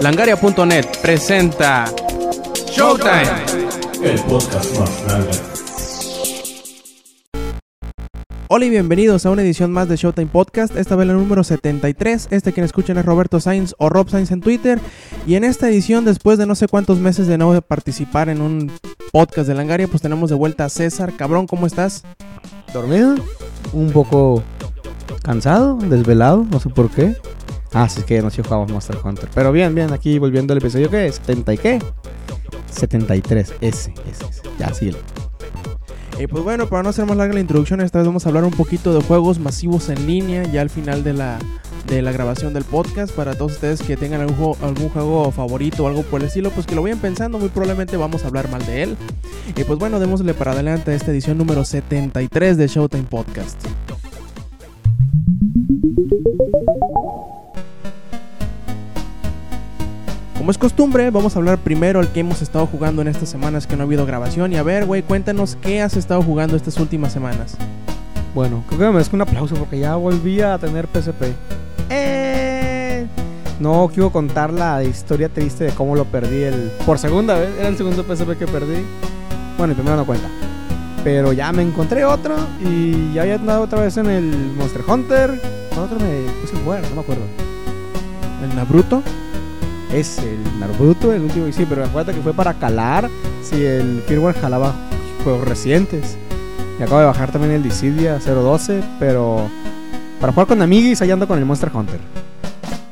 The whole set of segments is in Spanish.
Langaria.net presenta Showtime. El podcast más grande. Hola y bienvenidos a una edición más de Showtime Podcast, esta vez la número 73. Este quien escuchan es Roberto Sainz o Rob Sainz en Twitter. Y en esta edición, después de no sé cuántos meses de no participar en un podcast de Langaria, pues tenemos de vuelta a César. Cabrón, ¿cómo estás? dormido, un poco cansado, desvelado, no sé por qué. Ah, sí, es que anoche jugábamos Monster Hunter. Pero bien, bien, aquí volviendo al episodio, ¿qué? ¿70 y qué? 73, ese, ese, ese. Ya, sí. Y pues bueno, para no hacer más larga la introducción, esta vez vamos a hablar un poquito de juegos masivos en línea, ya al final de la, de la grabación del podcast. Para todos ustedes que tengan algún, juego- algún juego favorito o algo por el estilo, pues que lo vayan pensando, muy probablemente vamos a hablar mal de él. Y pues bueno, démosle para adelante a esta edición número 73 de Showtime Podcast. Como es costumbre, vamos a hablar primero el que hemos estado jugando en estas semanas que no ha habido grabación. Y a ver, güey, cuéntanos qué has estado jugando estas últimas semanas. Bueno, creo que me merezco un aplauso porque ya volví a tener PSP. ¡Eh! No quiero contar la historia triste de cómo lo perdí el por segunda vez. Era el segundo PSP que perdí. Bueno, el primero no cuenta. Pero ya me encontré otro y ya había andado otra vez en el Monster Hunter. ¿Cuál otro me puse a jugar? No me acuerdo. El Nabruto. Es el Naruto, el último. Sí, pero acuérdate que fue para calar si el firmware jalaba juegos recientes. Y acabo de bajar también el Dissidia 012, pero para jugar con amiguis, ahí ando con el Monster Hunter.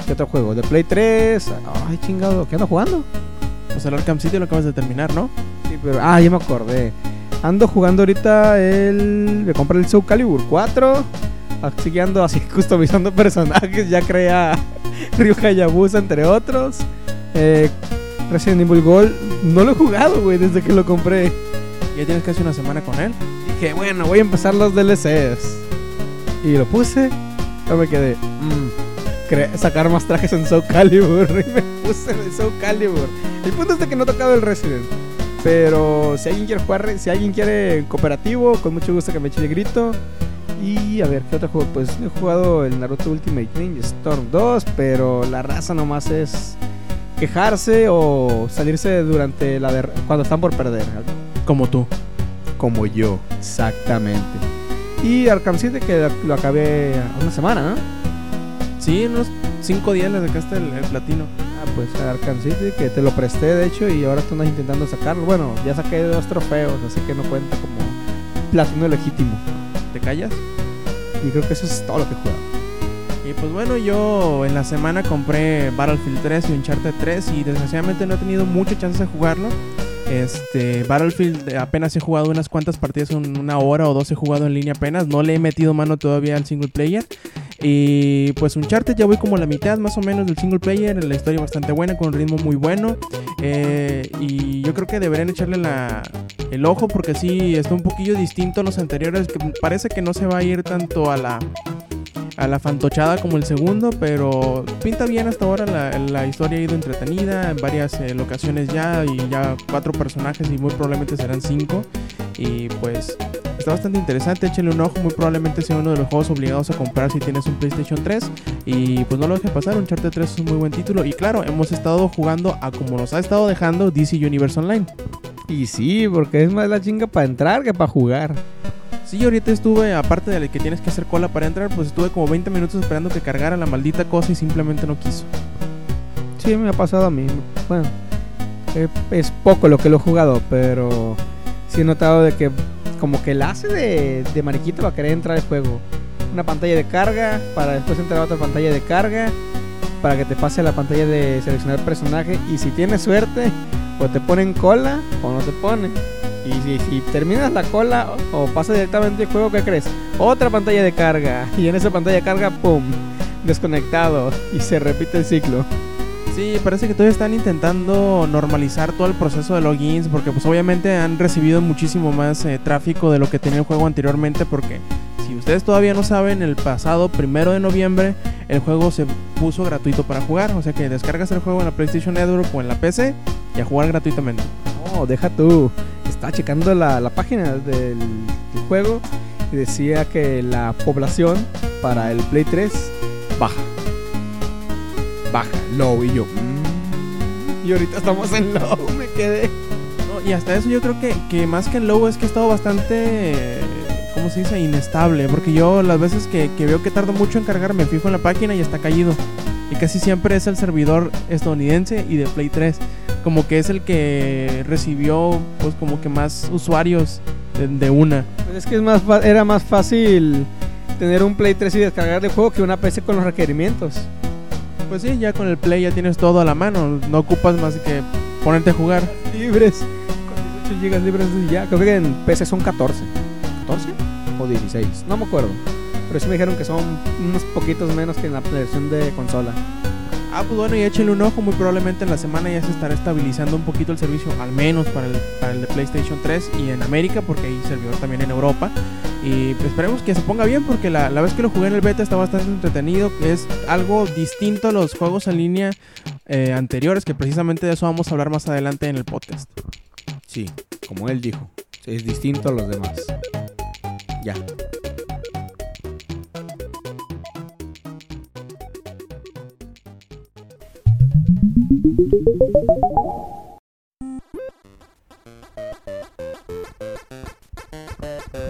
¿Qué otro juego? De Play 3. Ay, chingado, ¿qué ando jugando? Pues el Arkham City lo acabas de terminar, ¿no? Sí, pero. Ah, ya me acordé. Ando jugando ahorita el. Me compré el Soul Calibur 4. Así que ando así customizando personajes. Ya crea Ryu Hayabusa, entre otros. Eh, Resident Evil Gold. No lo he jugado, güey, desde que lo compré. Ya tienes casi una semana con él. Dije, bueno, voy a empezar los DLCs. Y lo puse. Yo me quedé. mm, sacar más trajes en Soul Calibur. Y me puse en Soul Calibur. El punto es de que no he tocado el Resident. Pero si alguien quiere jugar, si alguien quiere cooperativo, con mucho gusto que me eche el grito. Y a ver, ¿qué otro juego? Pues he jugado el Naruto Ultimate Ninja Storm 2, pero la raza nomás es quejarse o salirse durante la cuando están por perder. Como tú. Como yo, exactamente. Y Arkham City que lo, acabé una semana, ¿no? Sí, en unos 5 días le sacaste el, el platino. Ah, pues Arkham City que te lo presté de hecho y ahora tú andas intentando sacarlo. Bueno, ya saqué dos trofeos, así que no cuenta como platino legítimo. ¿Te callas? Y creo que eso es todo lo que he jugado. Y pues bueno, yo en la semana compré Battlefield 3 y Uncharted 3 y desgraciadamente no he tenido mucha chance de jugarlo. Este, Battlefield eh, apenas he jugado unas cuantas partidas, un- una hora o dos he jugado en línea apenas, no le he metido mano todavía al single player. Y pues Uncharted ya voy como a la mitad más o menos del single player, la historia bastante buena, con un ritmo muy bueno. Eh, y yo creo que deberían echarle la, el ojo porque sí está un poquillo distinto a los anteriores, que parece que no se va a ir tanto a la a la fantochada como el segundo, pero pinta bien hasta ahora. La, la historia ha ido entretenida en varias eh, locaciones ya y ya cuatro personajes y muy probablemente serán cinco. Y pues está bastante interesante. Échenle un ojo, muy probablemente sea uno de los juegos obligados a comprar si tienes un PlayStation 3. Y pues no lo dejen pasar, Uncharted 3 es un muy buen título. Y claro, hemos estado jugando a como nos ha estado dejando DC Universe Online. Y sí, porque es más la chinga para entrar que para jugar. Sí, ahorita estuve, aparte de que tienes que hacer cola para entrar, pues estuve como 20 minutos esperando que cargara la maldita cosa y simplemente no quiso. Sí, me ha pasado a mí. Bueno, eh, es poco lo que lo he jugado, pero sí he notado de que como que la hace de, de mariquita para querer entrar al juego. Una pantalla de carga, para después entrar a otra pantalla de carga, para que te pase a la pantalla de seleccionar personaje. Y si tienes suerte, o te ponen cola o no te ponen. Y si, si terminas la cola o, o pasas directamente el juego, ¿qué crees? Otra pantalla de carga. Y en esa pantalla de carga, ¡pum! Desconectado. Y se repite el ciclo. Sí, parece que todavía están intentando normalizar todo el proceso de logins porque pues obviamente han recibido muchísimo más eh, tráfico de lo que tenía el juego anteriormente porque si ustedes todavía no saben, el pasado primero de noviembre el juego se puso gratuito para jugar, o sea que descargas el juego en la PlayStation Network o en la PC y a jugar gratuitamente. No, deja tú. Estaba checando la, la página del, del juego y decía que la población para el Play 3 baja. Baja, low. Y yo, mm, Y ahorita estamos en low, me quedé. No, y hasta eso yo creo que, que más que en low es que he estado bastante, ¿cómo se dice? Inestable. Porque yo las veces que, que veo que tardo mucho en cargar me fijo en la página y está caído. Y casi siempre es el servidor estadounidense y de Play 3. Como que es el que recibió pues como que más usuarios de, de una. Pues es que es más era más fácil tener un Play 3 y descargar el juego que una PC con los requerimientos. Pues sí, ya con el Play ya tienes todo a la mano. No ocupas más que ponerte a jugar. Libres. Con 18 GB libres y ya. Creo que en PC son 14. ¿14? O 16. No me acuerdo. Pero sí me dijeron que son unos poquitos menos que en la versión de consola. Ah, pues bueno, y échenle un ojo. Muy probablemente en la semana ya se estará estabilizando un poquito el servicio, al menos para el, para el de PlayStation 3 y en América, porque hay servidor también en Europa. Y esperemos que se ponga bien, porque la, la vez que lo jugué en el beta está bastante entretenido. Es algo distinto a los juegos en línea eh, anteriores, que precisamente de eso vamos a hablar más adelante en el podcast. Sí, como él dijo. Es distinto a los demás. Ya.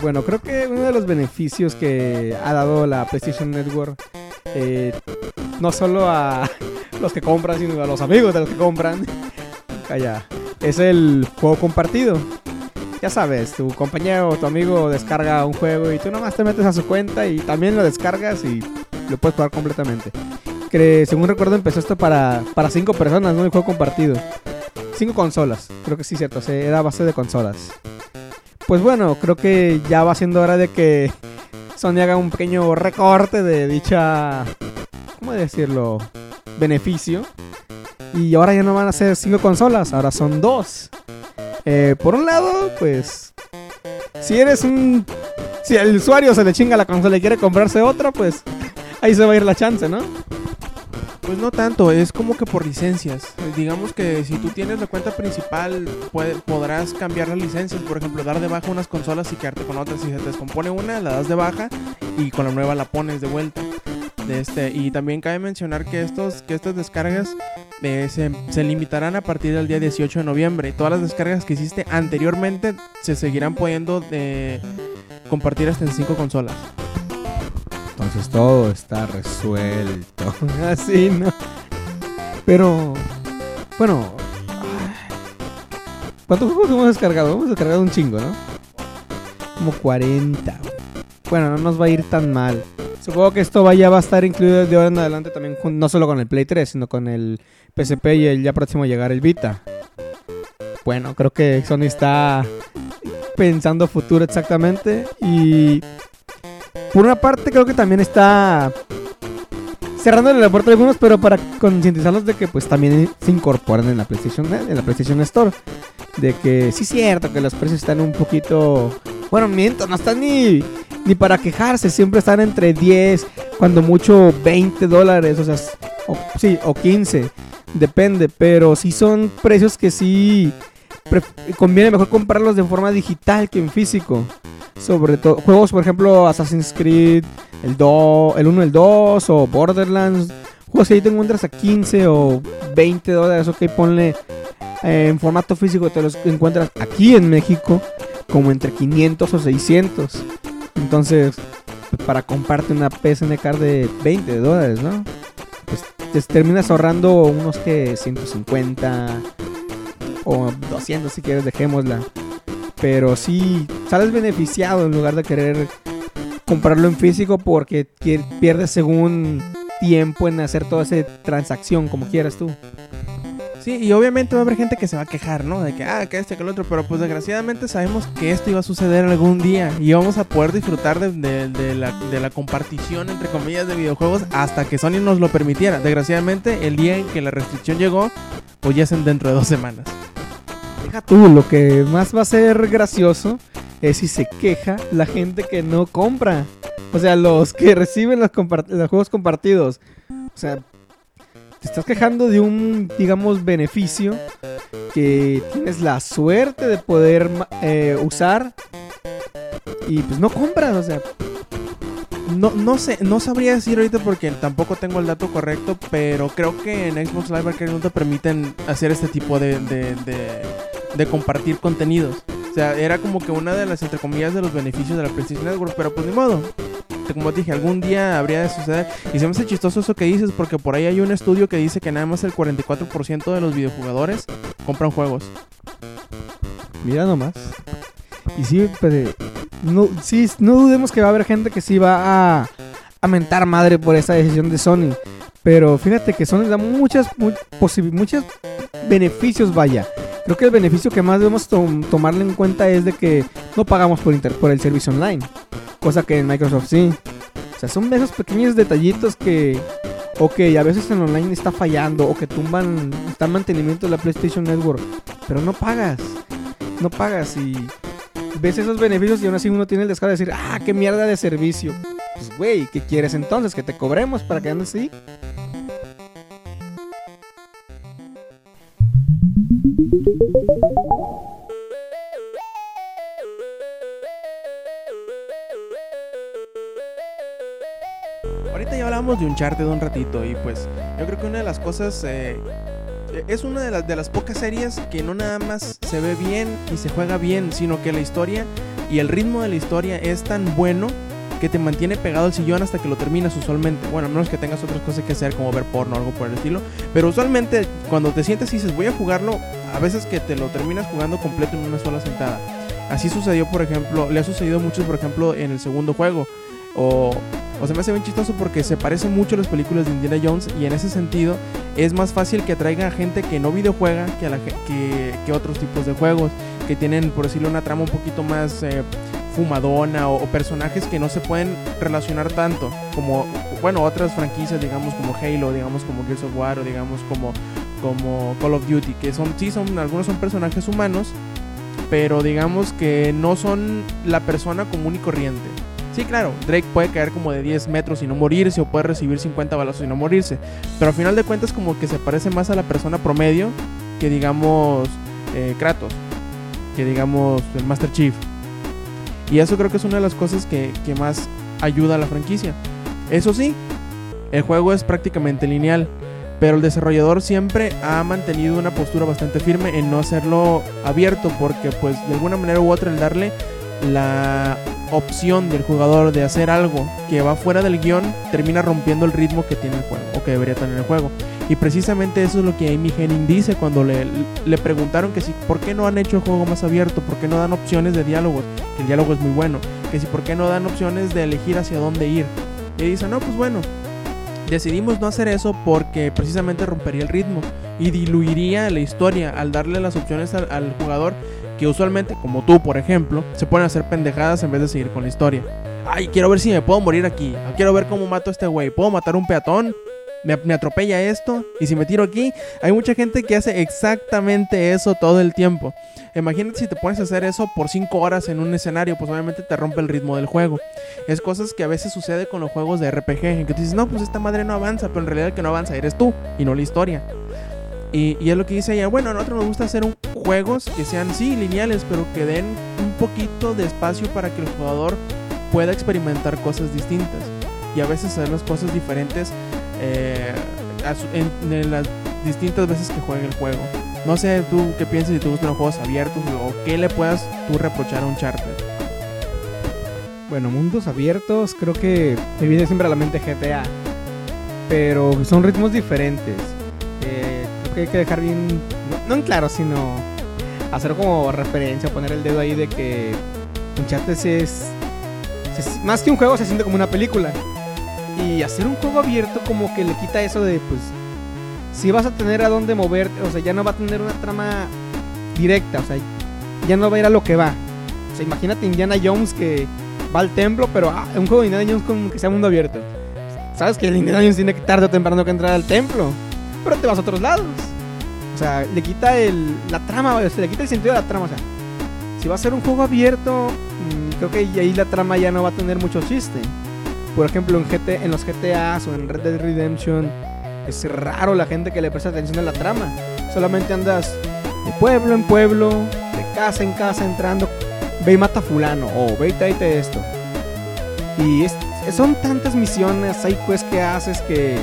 Bueno, creo que uno de los beneficios que ha dado la PlayStation Network, eh, no solo a los que compran, sino a los amigos de los que compran, calla, es el juego compartido. Ya sabes, tu compañero o tu amigo descarga un juego y tú nomás te metes a su cuenta y también lo descargas y lo puedes jugar completamente. Que, según recuerdo empezó esto para, para cinco personas, ¿no? El juego compartido. Cinco consolas, creo que sí, cierto, o sea, era base de consolas. Pues bueno, creo que ya va siendo hora de que Sony haga un pequeño recorte de dicha, ¿cómo decirlo? Beneficio. Y ahora ya no van a ser cinco consolas, ahora son dos. Eh, por un lado, pues, si eres un... Si el usuario se le chinga la consola y quiere comprarse otra, pues ahí se va a ir la chance, ¿no? Pues no tanto, es como que por licencias. Eh, Digamos que si tú tienes la cuenta principal, puede- podrás cambiar las licencias. Por ejemplo, dar de baja unas consolas y quedarte con otras. Si se te descompone una, la das de baja y con la nueva la pones de vuelta. De este, y también cabe mencionar que, estos, que estas descargas eh, se, se limitarán a partir del día 18 de noviembre. Todas las descargas que hiciste anteriormente se seguirán pudiendo eh, compartir hasta en 5 consolas. Entonces todo está resuelto. Así, ¿no? Pero, bueno. ¿Cuántos juegos hemos descargado? Hemos descargado un chingo, ¿no? Como 40. Bueno, no nos va a ir tan mal. Supongo que esto ya va a estar incluido de ahora en adelante también, no solo con el Play 3, sino con el PSP y el ya próximo a llegar el Vita. Bueno, creo que Sony está pensando futuro exactamente y por una parte creo que también está cerrándole la puerta a algunos, pero para concientizarlos de que pues también se incorporan en la PlayStation en la PlayStation Store, de que sí es cierto que los precios están un poquito bueno, miento, no están ni ni para quejarse, siempre están entre 10, cuando mucho 20 dólares, o sea, o, sí, o 15, depende, pero sí son precios que sí conviene mejor comprarlos de forma digital que en físico. Sobre todo juegos, por ejemplo, Assassin's Creed, el, do, el 1, el 2 o Borderlands. Juegos que ahí te encuentras a 15 o 20 dólares, ok, ponle eh, en formato físico, te los encuentras aquí en México como entre 500 o 600. Entonces, para comprarte una PSN card de 20 dólares, ¿no? Pues te terminas ahorrando unos que 150 o 200 si quieres, dejémosla. Pero sí, sales beneficiado en lugar de querer comprarlo en físico porque pierdes según tiempo en hacer toda esa transacción como quieras tú. Sí, y obviamente va a haber gente que se va a quejar, ¿no? De que, ah, que este, que el otro. Pero pues desgraciadamente sabemos que esto iba a suceder algún día. Y vamos a poder disfrutar de, de- de la, de la compartición, entre comillas, de videojuegos hasta que Sony nos lo permitiera. Desgraciadamente, el día en que la restricción llegó, pues ya es en dentro de dos semanas. Deja tú, lo que más va a ser gracioso es si se queja la gente que no compra. O sea, los que reciben los, juegos compartidos. O sea, te estás quejando de un, digamos, beneficio que tienes la suerte de poder eh, usar y pues no compras. O sea, No, no sé, no sabría decir ahorita porque tampoco tengo el dato correcto, pero creo que en Xbox Live Arcade no te permiten hacer este tipo de, de, de, de compartir contenidos. O sea, era como que una de las, entre comillas, de los beneficios de la PlayStation Network, pero pues ni modo. Como te dije, algún día habría de suceder. Y se me hace chistoso eso que dices, porque por ahí hay un estudio que dice que nada más el 44% de los videojugadores compran juegos. Mira nomás. Y sí, pues, no, sí, no dudemos que va a haber gente que sí va a, a mentar madre por esa decisión de Sony. Pero fíjate que Sony da muchas, mu- posibi- muchos beneficios, vaya. Creo que el beneficio que más debemos tom- tomarle en cuenta es de que no pagamos por, inter- por el servicio online. Cosa que en Microsoft sí. O sea, son esos pequeños detallitos que, ok, a veces en online está fallando o que tumban, está en mantenimiento de la PlayStation Network. Pero no pagas. No pagas y ves esos beneficios y aún así uno tiene el descaro de decir, ah, qué mierda de servicio. Pues, güey, ¿qué quieres entonces? ¿Que te cobremos para que andes así? Ahorita ya hablamos de Uncharted un ratito y pues yo creo que una de las cosas eh, es una de las, de las pocas series que no nada más se ve bien y se juega bien, sino que la historia y el ritmo de la historia es tan bueno que te mantiene pegado al sillón hasta que lo terminas usualmente. Bueno, a menos que tengas otras cosas que hacer como ver porno o algo por el estilo. Pero usualmente cuando te sientes y dices voy a jugarlo, a veces que te lo terminas jugando completo en una sola sentada. Así sucedió, por ejemplo, le ha sucedido a muchos, por ejemplo, en el segundo juego. O, o se me hace bien chistoso porque se parece mucho a las películas de Indiana Jones y en ese sentido es más fácil que atraiga a gente que no videojuega que, a que, que otros tipos de juegos que tienen, por decirlo, una trama un poquito más eh, fumadona o, o personajes que no se pueden relacionar tanto como, bueno, otras franquicias, digamos, como Halo, digamos, como Gears of War o digamos como, como Call of Duty, que son, sí, son, algunos son personajes humanos, pero digamos que no son la persona común y corriente. Sí, claro, Drake puede caer como de 10 metros y no morirse, o puede recibir 50 balazos y no morirse. Pero al final de cuentas, como que se parece más a la persona promedio que, digamos, eh, Kratos, que, digamos, el Master Chief. Y eso creo que es una de las cosas que, que más ayuda a la franquicia. Eso sí, el juego es prácticamente lineal. Pero el desarrollador siempre ha mantenido una postura bastante firme en no hacerlo abierto porque pues de alguna manera u otra el darle la opción del jugador de hacer algo que va fuera del guion termina rompiendo el ritmo que tiene el juego o que debería tener el juego. Y precisamente eso es lo que Amy Henning dice cuando le, le preguntaron que si por qué no han hecho el juego más abierto, por qué no dan opciones de diálogos, que el diálogo es muy bueno, que si por qué no dan opciones de elegir hacia dónde ir. Y dice, no, pues bueno, decidimos no hacer eso porque precisamente rompería el ritmo y diluiría la historia al darle las opciones al, jugador que usualmente, como tú por ejemplo, se ponen a hacer pendejadas en vez de seguir con la historia. Ay, quiero ver si me puedo morir aquí. Quiero ver cómo mato a este güey. ¿Puedo matar un peatón? Me, atropella esto. Y si me tiro aquí, hay mucha gente que hace exactamente eso todo el tiempo. Imagínate si te pones a hacer eso por 5 horas en un escenario, pues obviamente te rompe el ritmo del juego. Es cosas que a veces sucede con los juegos de RPG, en que tú dices, no, pues esta madre no avanza, pero en realidad el que no avanza eres tú y no la historia. Y, y es lo que dice ella, bueno, a nosotros nos gusta hacer un- juegos que sean, sí, lineales, pero que den un poquito de espacio para que el jugador pueda experimentar cosas distintas. Y a veces hacer las cosas diferentes eh, en, las distintas veces que juegue el juego. No sé tú qué piensas si te gustan los juegos abiertos o qué le puedas tú reprochar a un charter. Bueno, mundos abiertos, creo que me viene siempre a la mente GTA. Pero son ritmos diferentes. Eh, creo que hay que dejar bien, no, en claro, sino hacer como referencia, poner el dedo ahí de que Uncharted es, se- más que un juego se siente como una película. Y hacer un juego abierto como que le quita eso de, pues, si vas a tener a dónde moverte, o sea, ya no va a tener una trama directa, o sea, ya no va a ir a lo que va. O sea, imagínate Indiana Jones que va al templo, pero ah, un juego de Indiana Jones como que sea mundo abierto. Sabes que el Indiana Jones tiene que tarde o temprano que entrar al templo, pero te vas a otros lados. O sea, le quita el, la trama, o sea, le quita el sentido de la trama. O sea, si va a ser un juego abierto, mm, creo que ahí la trama ya no va a tener mucho chiste. Por ejemplo, en, GT, en los GTAs o en Red Dead Redemption, es raro la gente que le presta atención a la trama. Solamente andas de pueblo en pueblo, de casa en casa entrando, ve y mata a fulano, o ve y tráete esto. Y son tantas misiones, hay quests que haces que,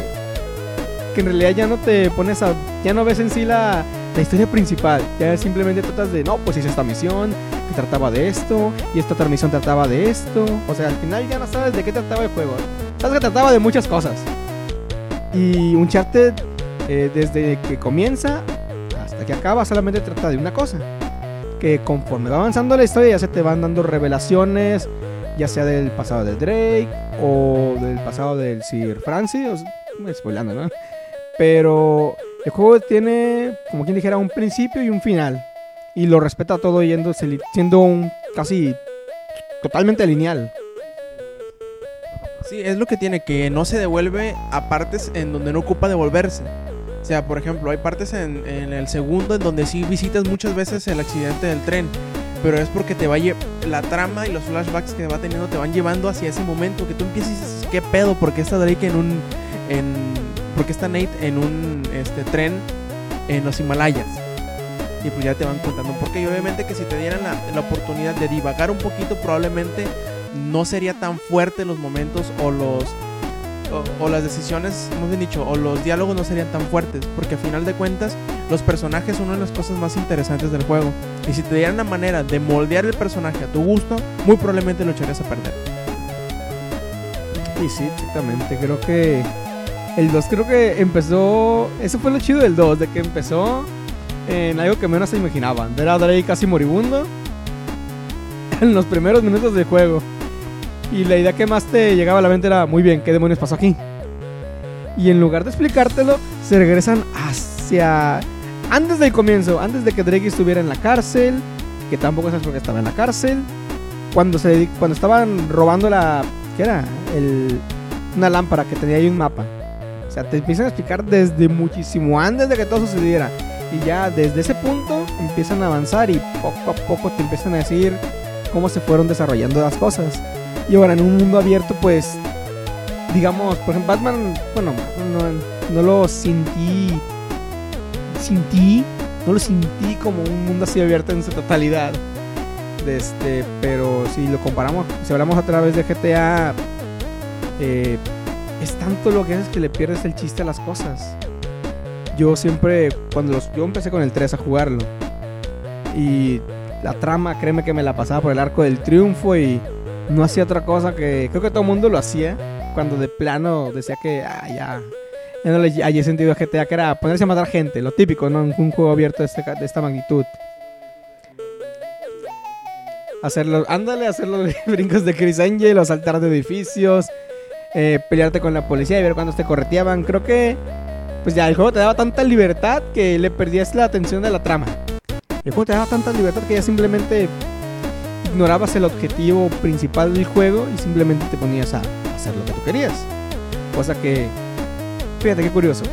que en realidad ya no te pones a, ya no ves en sí la, la historia principal, ya simplemente tratas de, no, pues hice esta misión que trataba de esto, y esta otra misión trataba de esto, o sea, al final ya no sabes de qué trataba el juego, sabes que trataba de muchas cosas. Y Uncharted, eh, desde que comienza hasta que acaba, solamente trata de una cosa. Que conforme va avanzando la historia, ya se te van dando revelaciones, ya sea del pasado de Drake o del pasado del Sir Francis. O sea, spoilando, ¿no? Pero el juego tiene, como quien dijera, un principio y un final. Y lo respeta todo yendo, siendo un casi totalmente lineal. Sí, es lo que tiene, que no se devuelve a partes en donde no ocupa devolverse. O sea, por ejemplo, hay partes en, en el segundo en donde sí visitas muchas veces el accidente del tren. Pero es porque te va la trama y los flashbacks que va teniendo te van llevando hacia ese momento que tú empiezas y dices, ¿qué pedo? ¿Por qué está Drake en un... En, ¿Por qué está Nate en un este, tren en los Himalayas? Y pues ya te van contando por qué. Y obviamente que si te dieran la, la oportunidad de divagar un poquito, probablemente no sería tan fuerte los momentos o los o, las decisiones, hemos dicho, o los diálogos no serían tan fuertes, porque a final de cuentas los personajes son una de las cosas más interesantes del juego. Y si te dieran una manera de moldear el personaje a tu gusto, muy probablemente lo echarías a perder. Y sí, exactamente, creo que el 2 creo que empezó, eso fue lo chido del 2, de que empezó en algo que menos se imaginaban, ver a Drake casi moribundo en los primeros minutos del juego. Y la idea que más te llegaba a la mente era, muy bien, ¿qué demonios pasó aquí? Y en lugar de explicártelo, se regresan hacia... Antes del comienzo, antes de que Drake estuviera en la cárcel, que tampoco sabes por qué estaba en la cárcel, cuando, se, cuando estaban robando la... ¿Qué era? El, una lámpara que tenía ahí un mapa. O sea, te empiezan a explicar desde muchísimo antes de que todo sucediera. Y ya desde ese punto empiezan a avanzar y poco a poco te empiezan a decir cómo se fueron desarrollando las cosas. Y ahora en un mundo abierto, pues, digamos, por ejemplo, Batman, bueno, no, no lo sentí, sentí, no lo sentí como un mundo así abierto en su totalidad. Este, pero si lo comparamos, si hablamos a través de GTA, es tanto lo que haces que le pierdes el chiste a las cosas. Yo siempre, cuando los, yo empecé con el 3 a jugarlo, y la trama, créeme que me la pasaba por el arco del triunfo y no hacía otra cosa que. Creo que todo el mundo lo hacía. Cuando de plano decía que ah, ya. Ya no le haya sentido a GTA, que era ponerse a matar gente, lo típico, ¿no? Un, un juego abierto de, este, de, esta magnitud. Hacerlo, ándale, hacer los brincos de Chris Angel, o saltar de edificios, eh, pelearte con la policía y ver cuándo te correteaban. Creo que, pues ya, el juego te daba tanta libertad que le perdías la atención de la trama. El juego te daba tanta libertad que ya simplemente ignorabas el objetivo principal del juego y simplemente te ponías a hacer lo que tú querías. Cosa que, fíjate qué curioso.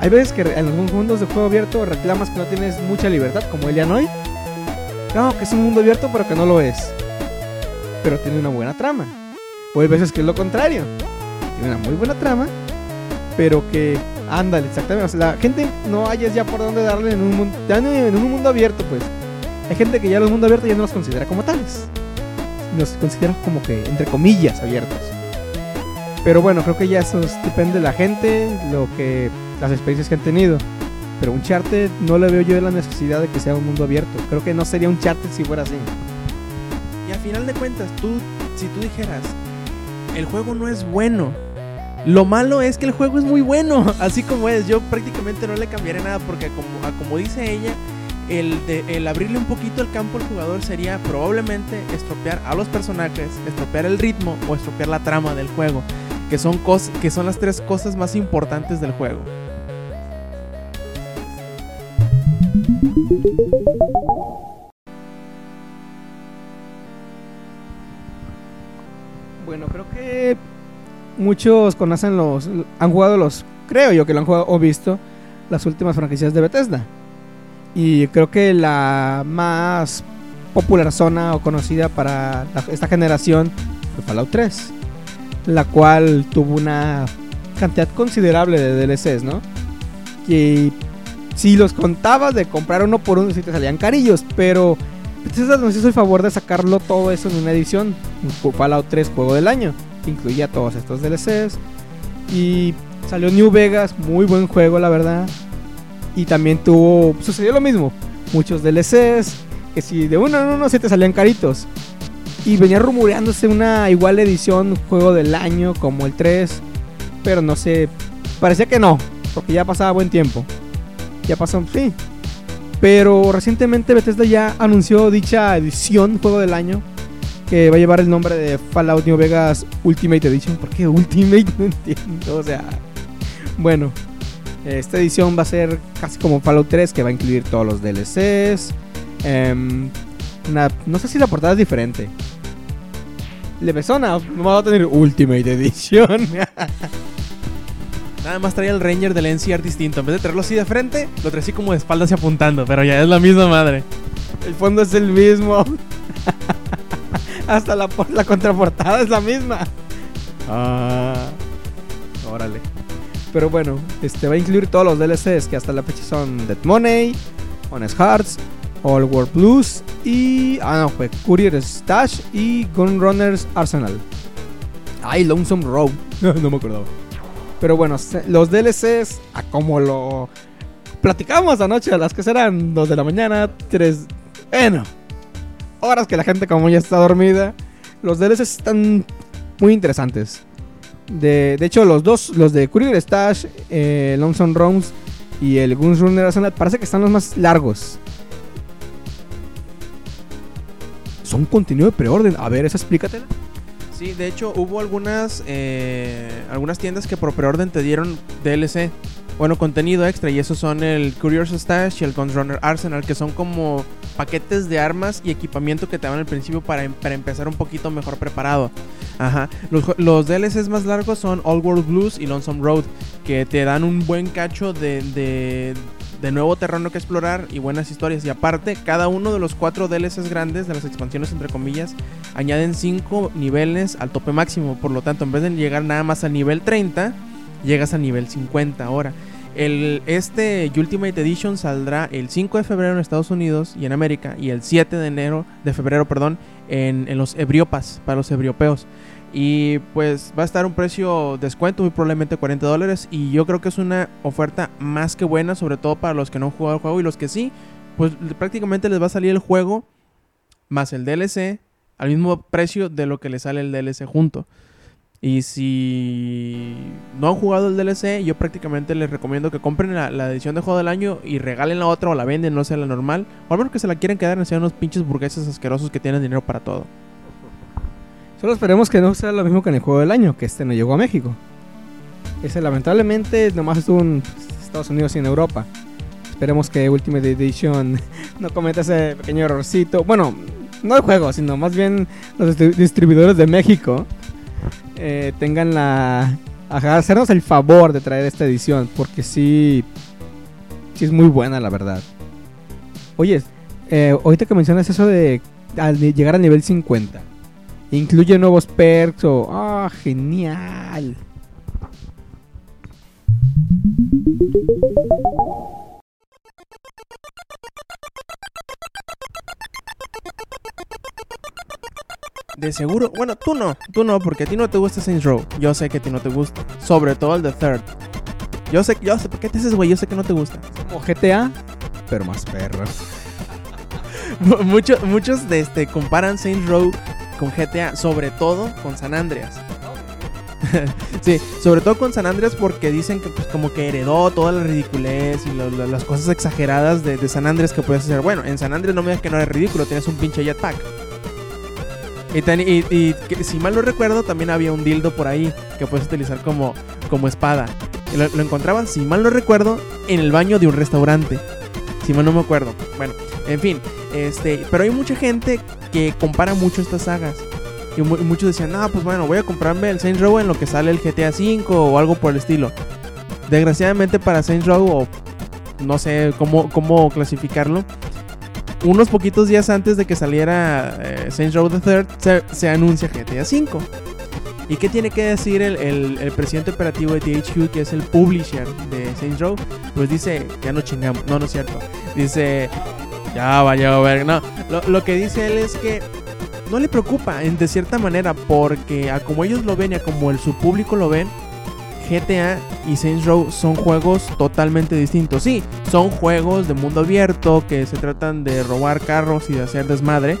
Hay veces que en los mundos de juego abierto reclamas que no tienes mucha libertad, como el hoy. Claro que es un mundo abierto, pero que no lo es. Pero tiene una buena trama. O hay veces que es lo contrario. Tiene una muy buena trama, pero que, ándale, exactamente. O sea, la gente no hayas ya por dónde darle en un mundo, en un mundo abierto, pues. Hay gente que ya los mundos abiertos ya no los considera como tales. Los considera como que, entre comillas, abiertos. Pero bueno, creo que ya eso depende de la gente, lo que las experiencias que han tenido. Pero un charter no le veo yo la necesidad de que sea un mundo abierto. Creo que no sería un charter si fuera así. Y al final de cuentas, tú, si tú dijeras, el juego no es bueno. Lo malo es que el juego es muy bueno, así como es. Yo prácticamente no le cambiaré nada porque como, como dice ella, el, abrirle un poquito el campo al jugador sería probablemente estropear a los personajes, estropear el ritmo o estropear la trama del juego, que son, que son las tres cosas más importantes del juego. Bueno, creo que muchos conocen los, han jugado los, creo yo que lo han jugado o visto las últimas franquicias de Bethesda. Y creo que la más popular zona o conocida para esta generación fue Fallout 3, la cual tuvo una cantidad considerable de DLCs, ¿no? Y si los contabas de comprar uno por uno, sí te salían carillos, pero entonces nos hizo el favor de sacarlo todo eso en una edición, Fallout 3 Juego del Año, incluía todos estos DLCs. Y salió New Vegas, muy buen juego, la verdad. Y también tuvo, sucedió lo mismo, muchos DLCs, que si de uno en uno se te salían caritos. Y venía rumoreándose una igual edición, juego del año, como el 3. Pero no sé, parecía que no, porque ya pasaba buen tiempo. Ya pasó, sí. Pero recientemente Bethesda ya anunció dicha edición, juego del año, que va a llevar el nombre de Fallout New Vegas Ultimate Edition. ¿Por qué Ultimate? No entiendo, o sea... Bueno, esta edición va a ser casi como Fallout 3, que va a incluir todos los DLCs. Em, no sé si la portada es diferente. Le besona, no va a tener Ultimate Edition. Nada más traía el Ranger del NCR distinto. En vez de traerlo así de frente, lo traía así como de espaldas y apuntando. Pero ya es la misma madre. el fondo es el mismo. Hasta la, la contraportada es la misma. Ah, órale. Pero bueno, este va a incluir todos los DLCs que hasta la fecha son Dead Money, Honest Hearts, All World Blues y. Ah, no, fue Courier Stash y Gunrunners Arsenal. Ay, Lonesome Road. no me acordaba. Pero bueno, los DLCs, a como lo platicamos anoche, a las que serán 2 de la mañana, 3. Bueno, horas que la gente, como ya está dormida, los DLCs están muy interesantes. De, de hecho, los dos, los de Courier Stash, eh, Lonesome Roams y el Gunsrunner Arsenal, parece que están los más largos. Son contenido de preorden. A ver, esa explícatela. Sí, de hecho hubo algunas eh, algunas tiendas que por preorden te dieron DLC, bueno, contenido extra y esos son el Curious Stash y el Gunsrunner Arsenal, que son como paquetes de armas y equipamiento que te dan al principio para, em- para empezar un poquito mejor preparado. Ajá. Los, los DLCs más largos son All World Blues y Lonesome Road, que te dan un buen cacho de, de, de nuevo terreno que explorar y buenas historias. Y aparte, cada uno de los cuatro DLCs grandes, de las expansiones entre comillas, añaden 5 niveles al tope máximo. Por lo tanto, en vez de llegar nada más al nivel 30, llegas al nivel 50 ahora. Este Ultimate Edition saldrá el 5 de febrero en Estados Unidos y en América y el 7 de enero de febrero, perdón, en, en los Ebriopas, para los Ebriopeos. Y pues va a estar un precio descuento, muy probablemente 40 dólares. Y yo creo que es una oferta más que buena, sobre todo para los que no han jugado el juego y los que sí, pues prácticamente les va a salir el juego más el DLC al mismo precio de lo que le sale el DLC junto. Y si no han jugado el DLC, yo prácticamente les recomiendo que compren la, edición de juego del año y regalen la otra o la venden, no sea la normal. O al menos que se la quieren quedar, sean unos pinches burgueses asquerosos que tienen dinero para todo. Solo esperemos que no sea lo mismo que en el juego del año, que este no llegó a México. Ese lamentablemente nomás estuvo en Estados Unidos y en Europa. Esperemos que Ultimate Edition no cometa ese pequeño errorcito. Bueno, no el juego, sino más bien los distri- distribuidores de México eh, tengan la... Ajá, hacernos el favor de traer esta edición, porque sí, sí es muy buena la verdad. Oye, eh, ahorita que mencionas eso de al llegar al nivel 50. Incluye nuevos perks o... ¡Ah, genial! De seguro, bueno, tú no, tú no, porque a ti no te gusta Saints Row. Yo sé que a ti no te gusta. Sobre todo el de Third. Yo sé, yo sé, ¿por qué te haces, güey? Yo sé que no te gusta. Como GTA, pero más perro. muchos, muchos de este, comparan Saints Row con GTA, sobre todo con San Andreas. sí, sobre todo con San Andreas porque dicen que pues, como que heredó toda la ridiculez y lo- lo- las cosas exageradas de, de San Andreas que puedes hacer. Bueno, en San Andreas no me digas que no era ridículo, tienes un pinche jetpack. Y, tan- y- y que, si mal no recuerdo, también había un dildo por ahí que puedes utilizar como, como espada. Lo, lo encontraban, si mal no recuerdo, en el baño de un restaurante. Si mal no me acuerdo. Bueno, en fin. Este, pero hay mucha gente que compara mucho estas sagas. Y mu- muchos decían, ah, pues bueno, voy a comprarme el Saints Row en lo que sale el GTA V o algo por el estilo. Desgraciadamente para Saints Row, o no sé cómo, cómo clasificarlo, unos poquitos días antes de que saliera eh, Saints Row the Third, se, anuncia GTA V. ¿Y qué tiene que decir el, el- el presidente operativo de THQ, que es el publisher de Saints Row? Pues dice, ya no chingamos, no, no es cierto. Dice, ya vaya a ver, no. Lo, lo que dice él es que no le preocupa en, de cierta manera porque a como ellos lo ven y a como el, su público lo ven, GTA y Saints Row son juegos totalmente distintos. Sí, son juegos de mundo abierto que se tratan de robar carros y de hacer desmadre,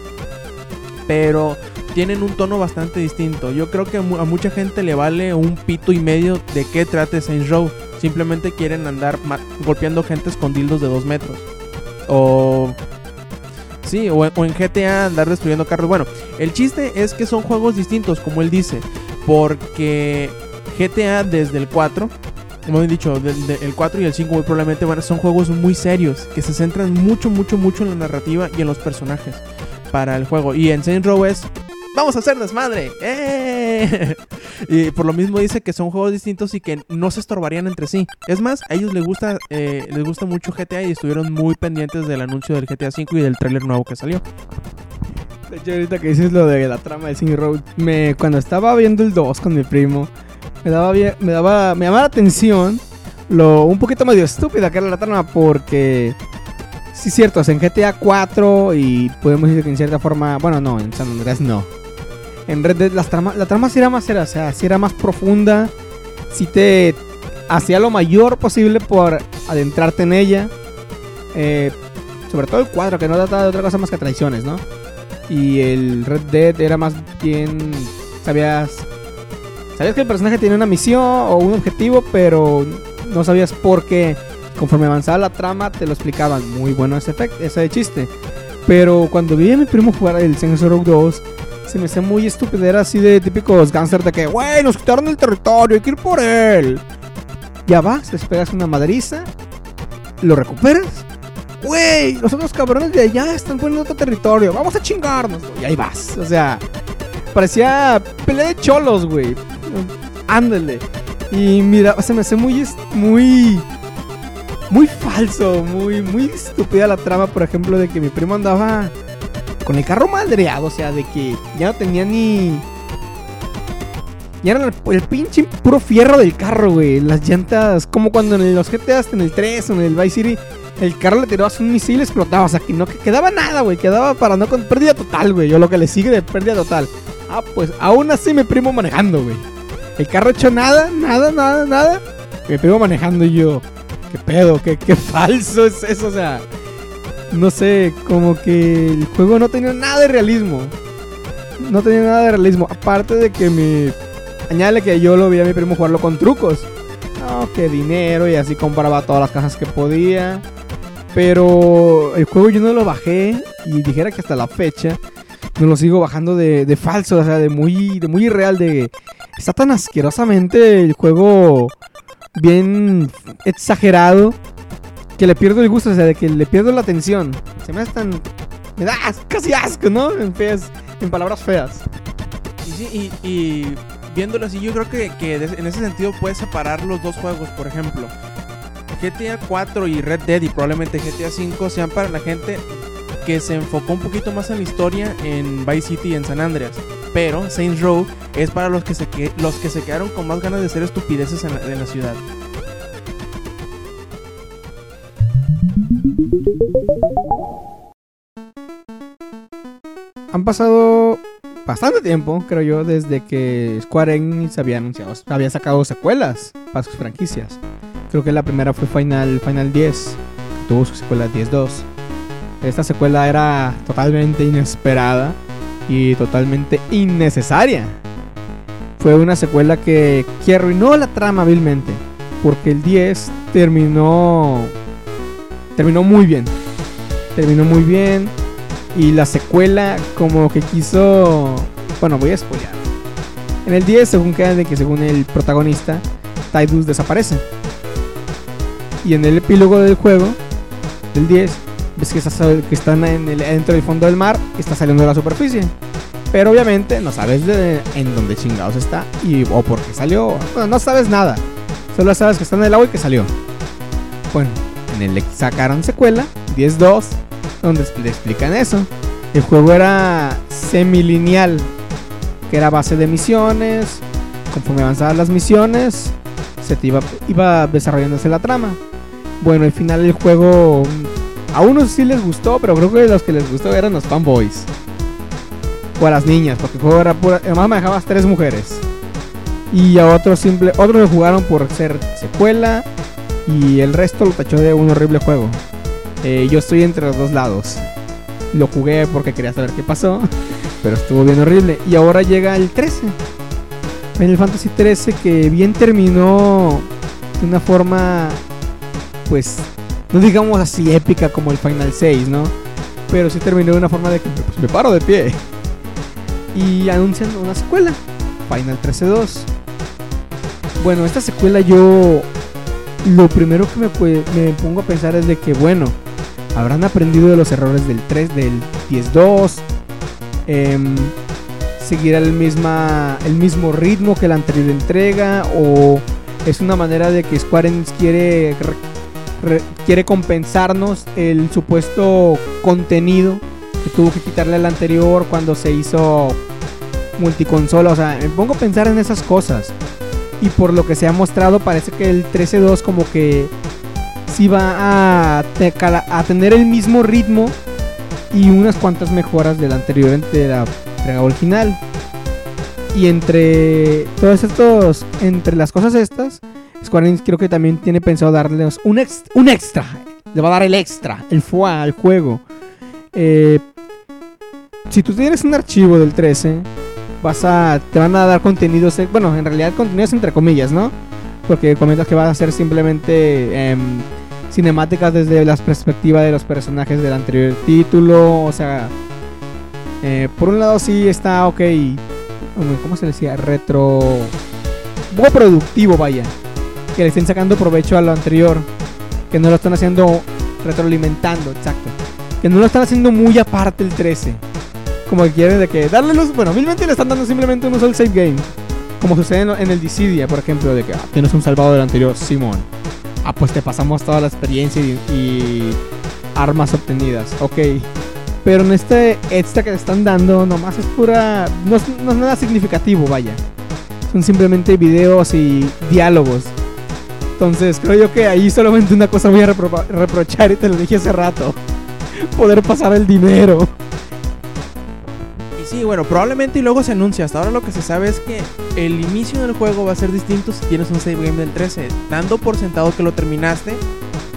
pero tienen un tono bastante distinto. Yo creo que a, mu- a mucha gente le vale un pito y medio de qué trate Saints Row. Simplemente quieren andar golpeando gentes con dildos de 2 metros. O... Sí, o en GTA andar destruyendo carros. Bueno, el chiste es que son juegos distintos, como él dice. Porque GTA desde el 4, como he dicho, del- del- el 4 y el 5 muy probablemente van son juegos muy serios. Que se centran mucho, mucho, mucho en la narrativa y en los personajes para el juego. Y en Saints Row es... ¡Vamos a hacer desmadre! ¡Eh! y por lo mismo dice que son juegos distintos y que no se estorbarían entre sí. Es más, a ellos les gusta, eh, les gusta mucho GTA y estuvieron muy pendientes del anuncio del GTA V y del tráiler nuevo que salió. De hecho, ahorita que dices lo de la trama de Saints Row, me, cuando estaba viendo el 2 con mi primo, me daba, bien- me daba, me llamaba la atención lo un poquito medio estúpida que era la trama porque sí cierto, o sea, en GTA 4 y podemos decir que en cierta forma, bueno, no, en San Andreas no. En Red Dead las tramas, la trama sí era más, era, o sea, sí era más profunda, sí te hacía lo mayor posible por adentrarte en ella. Eh, sobre todo el 4 que no trataba de otra cosa más que traiciones, ¿no? Y el Red Dead era más bien. Sabías. Sabías que el personaje tenía una misión o un objetivo, pero no sabías por qué. Conforme avanzaba la trama, te lo explicaban. Muy bueno ese efecto, ese chiste. Pero cuando vi a mi primo jugar el Saints Row 2, se me hacía muy estúpido. Era así de típicos gangsters de que, güey, nos quitaron el territorio, hay que ir por él. Ya vas, les pegas una madriza, lo recuperas Güey, los otros cabrones de allá están poniendo otro territorio. Vamos a chingarnos. Y ahí vas. O sea, parecía pelea de cholos, güey. Ándale. Y mira, se me hace muy, muy, muy falso, muy, muy estúpida la trama, por ejemplo, de que mi primo andaba con el carro madreado, o sea, de que ya no tenía ni... Ya era el, pinche puro fierro del carro, güey. Las llantas, como cuando en los GTAs, en el 3 o en el Vice City, el carro le tirabas un misil y explotaba. O sea, que no que quedaba nada, güey. Quedaba para no con pérdida total, güey. Yo lo que le sigue de pérdida total. Ah, pues aún así mi primo manejando, güey. El carro hecho nada, nada, nada, nada. Mi primo manejando y yo. ¿Qué pedo? ¿Qué, qué falso es eso? O sea, no sé, como que el juego no tenía nada de realismo. No tenía nada de realismo. Aparte de que mi. Añade que yo lo vi a mi primo jugarlo con trucos. No, que dinero y así compraba todas las cajas que podía. Pero el juego yo no lo bajé y dijera que hasta la fecha no lo sigo bajando de, de falso, o sea, de muy, de muy irreal, de... Está tan asquerosamente el juego bien exagerado que le pierdo el gusto, o sea, de que le pierdo la atención. Se me hace tan... Me da as- casi asco, ¿no? En, feas, en palabras feas. Y, sí, y, viéndolo así, yo creo que, que en ese sentido puedes separar los dos juegos. Por ejemplo, GTA 4 y Red Dead y probablemente GTA 5 sean para la gente que se enfocó un poquito más en la historia en Vice City y en San Andreas. Pero Saints Row es para los que se, los que se quedaron con más ganas de hacer estupideces en la, ciudad. Han pasado bastante tiempo, creo yo, desde que Square Enix había anunciado, había sacado secuelas para sus franquicias. Creo que la primera fue Final, Final 10, que tuvo su secuela 10-2. Esta secuela era totalmente inesperada y totalmente innecesaria. Fue una secuela que, que arruinó la trama hábilmente, porque el 10 terminó terminó muy bien. Terminó muy bien y la secuela como que quiso, bueno, voy a spoiler. En el 10 según queda de que según el protagonista Tidus desaparece. Y en el epílogo del juego del 10 ves que, está, que están en el, dentro del fondo del mar está saliendo de la superficie. Pero obviamente no sabes en dónde chingados está y o por qué salió. Bueno, no sabes nada. Solo sabes que está en el agua y que salió. Bueno, en el sacaron secuela 10-2 donde le explican eso. El juego era semilineal, que era base de misiones. Conforme avanzaban las misiones, se te iba, iba desarrollándose la trama. Bueno, al final el juego a unos sí les gustó, pero creo que los que les gustó eran los fanboys. o a las niñas, porque el juego era pura, además manejabas tres mujeres. Y a otros simple, otros lo jugaron por ser secuela y el resto lo tachó de un horrible juego. Eh, yo estoy entre los dos lados. Lo jugué porque quería saber qué pasó, pero estuvo bien horrible. Y ahora llega el 13. Final Fantasy 13 que bien terminó de una forma, pues, no digamos así épica como el Final 6, ¿no? Pero sí terminó de una forma de que pues, me paro de pie. Y anuncian una secuela, Final 13-2. Bueno, esta secuela yo lo primero que me, pue- me pongo a pensar es de que, bueno, habrán aprendido de los errores del 3, del 10-2, em, seguirá el, misma, el mismo ritmo que la anterior entrega, o es una manera de que Square Enix quiere, re- re- quiere compensarnos el supuesto contenido que tuvo que quitarle al anterior cuando se hizo multiconsola. O sea, me pongo a pensar en esas cosas. Y por lo que se ha mostrado, parece que el 13.2 como que sí va a, tener el mismo ritmo y unas cuantas mejoras del anterior de la original. Y entre todos estos, entre las cosas estas, Square Enix creo que también tiene pensado darles un, ex- un extra. Le va a dar el extra, el FUA al juego. Eh, si tú tienes un archivo del 13, vas a te van a dar contenidos, eh, bueno, en realidad contenidos entre comillas, ¿no? Porque comentas que vas a hacer simplemente em, cinemáticas desde la perspectiva de los personajes del anterior título, o sea, eh, por un lado sí está ok, ¿cómo se decía? Retro, un poco productivo, vaya, que le estén sacando provecho a lo anterior, que no lo están haciendo retroalimentando, exacto, que no lo están haciendo muy aparte el 13 como que quieren de que darle luz. Bueno, milmente le están dando simplemente un uso al save game. Como sucede en, el Dissidia, por ejemplo, de que ah, tienes un salvado del anterior, Simón. Ah, pues te pasamos toda la experiencia y, y armas obtenidas. Ok. Pero en este extra que te están dando, nomás es pura. No no es nada significativo, vaya. Son simplemente videos y diálogos. Entonces, creo yo que ahí solamente una cosa voy a repro- reprochar y te lo dije hace rato. Poder pasar el dinero. Y sí, bueno, probablemente y luego se anuncia. Hasta ahora lo que se sabe es que el inicio del juego va a ser distinto si tienes un save game del 13. Dando por sentado que lo terminaste,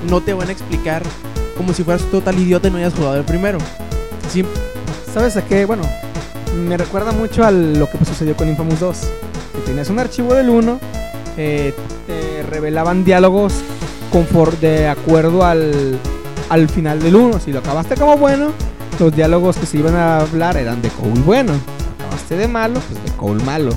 no te van a explicar como si fueras total idiota y no hayas jugado el primero. Sí, ¿Sabes a qué? Bueno, me recuerda mucho a lo que sucedió con Infamous 2. Que tenías un archivo del 1, eh, revelaban diálogos confor- de acuerdo al, al final del 1. Si lo acabaste como bueno, los diálogos que se iban a hablar eran de Cole bueno. Si acabaste de malo, pues de Cole malo.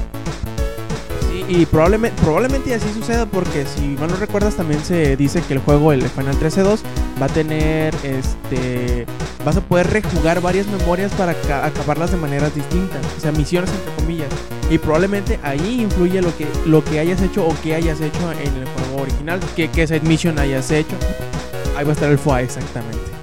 Sí, y probablemente, probablemente así suceda porque si mal no recuerdas también se dice que el juego, el Final 13-2, va a tener, este, vas a poder rejugar varias memorias para aca- acabarlas de maneras distintas, o sea, misiones entre comillas. Y probablemente ahí influye lo que, lo que hayas hecho o que hayas hecho en el juego original, que, que side mission hayas hecho. Ahí va a estar el FUA exactamente.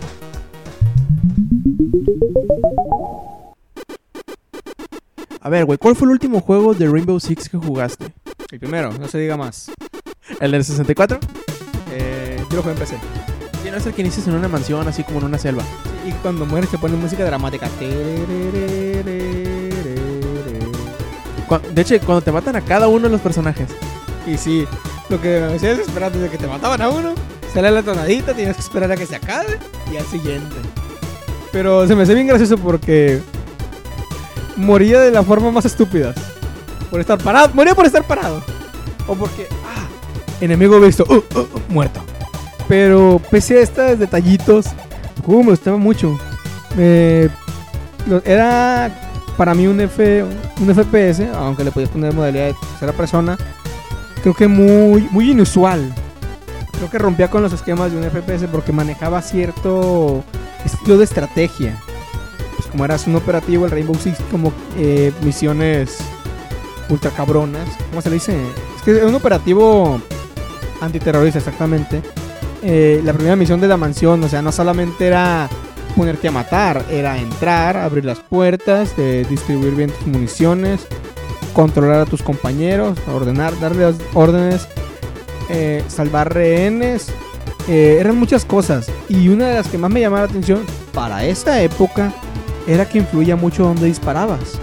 A ver, güey, ¿cuál fue el último juego de Rainbow Six que jugaste? El primero, no se diga más. ¿El del 64? Eh, yo lo jugué en PC. Sí, no es el que inicias en una mansión, así como en una selva. Y cuando mueres te ponen música dramática. De hecho, cuando te matan a cada uno de los personajes. Y sí, lo que me hacía desesperante es de que te mataban a uno, sale la tonadita, tienes que esperar a que se acabe y al siguiente. Pero se me hace bien gracioso porque moría de la forma más estúpida. Por estar parado, moría por estar parado. O porque, ah, enemigo visto, uh, uh, uh, muerto. Pero pese a estos detallitos, el juego me gustaba mucho. Lo- era para mí un, FPS, aunque le podías poner modalidad de tercera persona, creo que muy, muy inusual. Creo que rompía con los esquemas de un FPS porque manejaba cierto estilo de estrategia. Pues como eras un operativo, el Rainbow Six, como eh, misiones ultra cabronas. ¿Cómo se le dice? Es que es un operativo antiterrorista, exactamente. Eh, la primera misión de la mansión, o sea, no solamente era ponerte a matar, era entrar, abrir las puertas, eh, distribuir bien tus municiones, controlar a tus compañeros, ordenar, darles órdenes, eh, salvar rehenes. eh, eran muchas cosas. Y una de las que más me llamaba la atención para esta época era que influía mucho donde disparabas.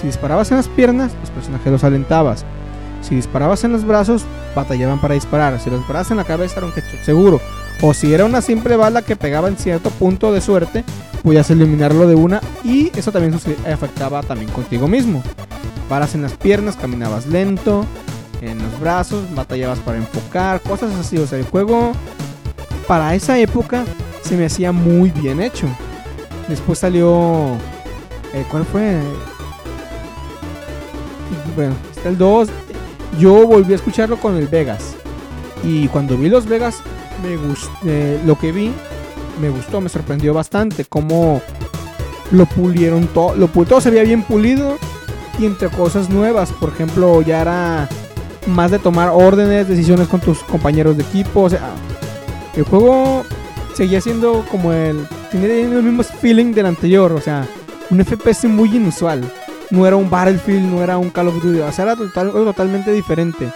Si disparabas en las piernas, los personajes los alentabas. Si disparabas en los brazos, batallaban para disparar. Si los disparabas en la cabeza, era un seguro. O si era una simple bala que pegaba en cierto punto de suerte, podías eliminarlo de una y eso también afectaba también contigo mismo. Paras en las piernas, caminabas lento, en los brazos, batallabas para enfocar, cosas así. O sea, el juego para esa época se me hacía muy bien hecho. Después salió... eh, ¿Cuál fue? Bueno, está el 2. Yo volví a escucharlo con el Vegas. Y cuando vi los Vegas, me gustó, lo que vi me gustó, me sorprendió bastante. Cómo lo pulieron todo. Lo pu- todo se veía bien pulido. Y entre cosas nuevas. Por ejemplo, ya era más de tomar órdenes, decisiones con tus compañeros de equipo. O sea, el juego seguía siendo como el. Tenía el mismo feeling del anterior. O sea, un FPS muy inusual. No era un Battlefield, no era un Call of Duty. O sea, era total- totalmente diferente.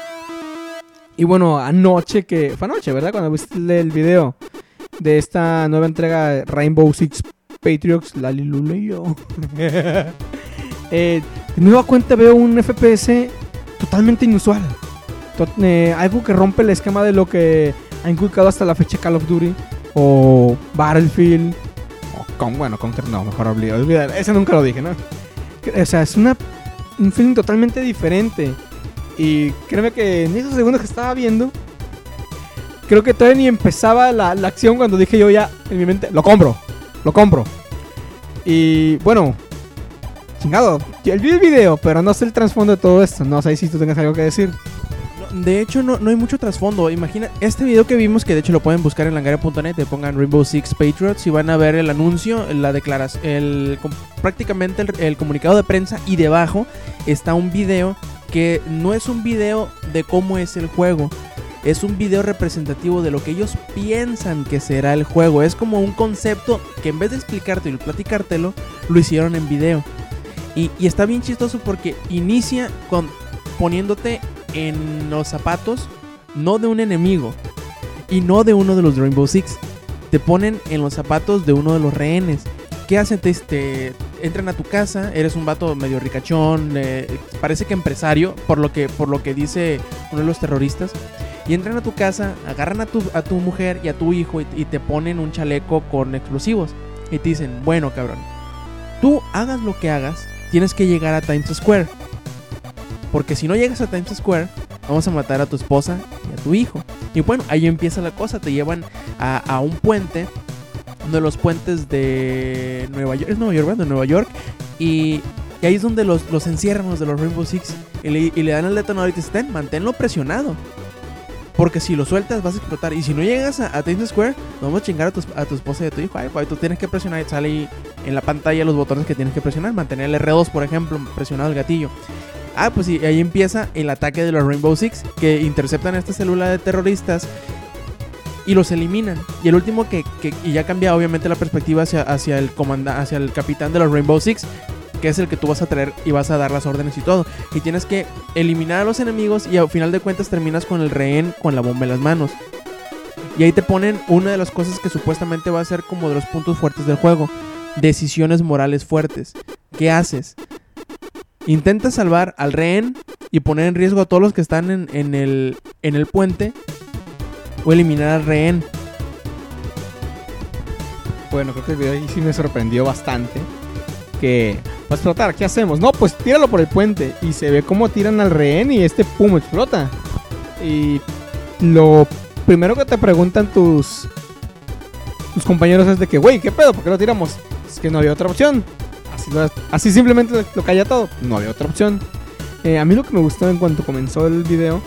Y bueno, anoche que. Fue anoche, ¿verdad? Cuando viste el video de esta nueva entrega de Rainbow Six Patriots, la Liluleyo. eh, de nueva cuenta veo un FPS totalmente inusual. Eh, algo que rompe el esquema de lo que ha inculcado hasta la fecha Call of Duty o Battlefield. O con, bueno, Counter no, mejor olvidar. Ese nunca lo dije, ¿no? O sea, es una, un feeling totalmente diferente. Y créeme que en esos segundos que estaba viendo, creo que todavía ni empezaba la, la acción cuando dije yo ya en mi mente, lo compro, lo compro. Y bueno, chingado, yo vi el video, pero no sé el trasfondo de todo esto. No sé si tú tengas algo que decir. De hecho, no, no hay mucho trasfondo. Imagina, este video que vimos, que de hecho lo pueden buscar en langaria.net, te pongan Rainbow Six Patriots y van a ver el anuncio, la declaración, el, prácticamente el comunicado de prensa y debajo está un video que no es un video de cómo es el juego. Es un video representativo de lo que ellos piensan que será el juego. Es como un concepto que en vez de explicártelo y platicártelo, lo hicieron en video. Y, y está bien chistoso porque inicia con poniéndote en los zapatos, no de un enemigo y no de uno de los Rainbow Six. Te ponen en los zapatos de uno de los rehenes. ¿Qué hacen? Te, te entran a tu casa, eres un vato medio ricachón, eh, parece que empresario, por lo que, por lo que dice uno de los terroristas. Y entran a tu casa, agarran a tu, a tu mujer y a tu hijo y, y te ponen un chaleco con explosivos. Y te dicen, bueno cabrón, tú hagas lo que hagas, tienes que llegar a Times Square. Porque si no llegas a Times Square, vamos a matar a tu esposa y a tu hijo. Y bueno, ahí empieza la cosa. Te llevan a, a un puente, de los puentes de Nueva York. Es Nueva York, ¿verdad? De Nueva York. Y, ahí es donde los, los encierran los de los Rainbow Six. Y le, dan el detonador y te dicen, "Ten, manténlo presionado. Porque si lo sueltas vas a explotar. Y si no llegas a, a Times Square, nos vamos a chingar a tu, a tu esposa y a tu hijo. Tú tienes que presionar. Sale en la pantalla los botones que tienes que presionar. Mantener el R2, por ejemplo, presionado el gatillo. Ah, pues sí, ahí empieza el ataque de los Rainbow Six, que interceptan esta célula de terroristas y los eliminan. Y el último que, que- y ya cambia obviamente la perspectiva hacia, hacia el comanda, hacia el capitán de los Rainbow Six, que es el que tú vas a traer y vas a dar las órdenes y todo. Y tienes que eliminar a los enemigos y al final de cuentas terminas con el rehén con la bomba en las manos. Y ahí te ponen una de las cosas que supuestamente va a ser como de los puntos fuertes del juego. Decisiones morales fuertes. ¿Qué haces? Intentas salvar al rehén y poner en riesgo a todos los que están en, en el, en el puente o eliminar al rehén. Bueno, creo que el video ahí sí me sorprendió bastante. Que va a explotar, ¿qué hacemos? No, pues tíralo por el puente. Y se ve cómo tiran al rehén y este pum explota. Y lo primero que te preguntan tus, tus compañeros es de que, güey, ¿qué pedo? ¿Por qué lo tiramos? Es que no había otra opción. Así, lo- así simplemente lo, lo calla todo. No había otra opción. Eh, a mí lo que me gustó en cuanto comenzó el video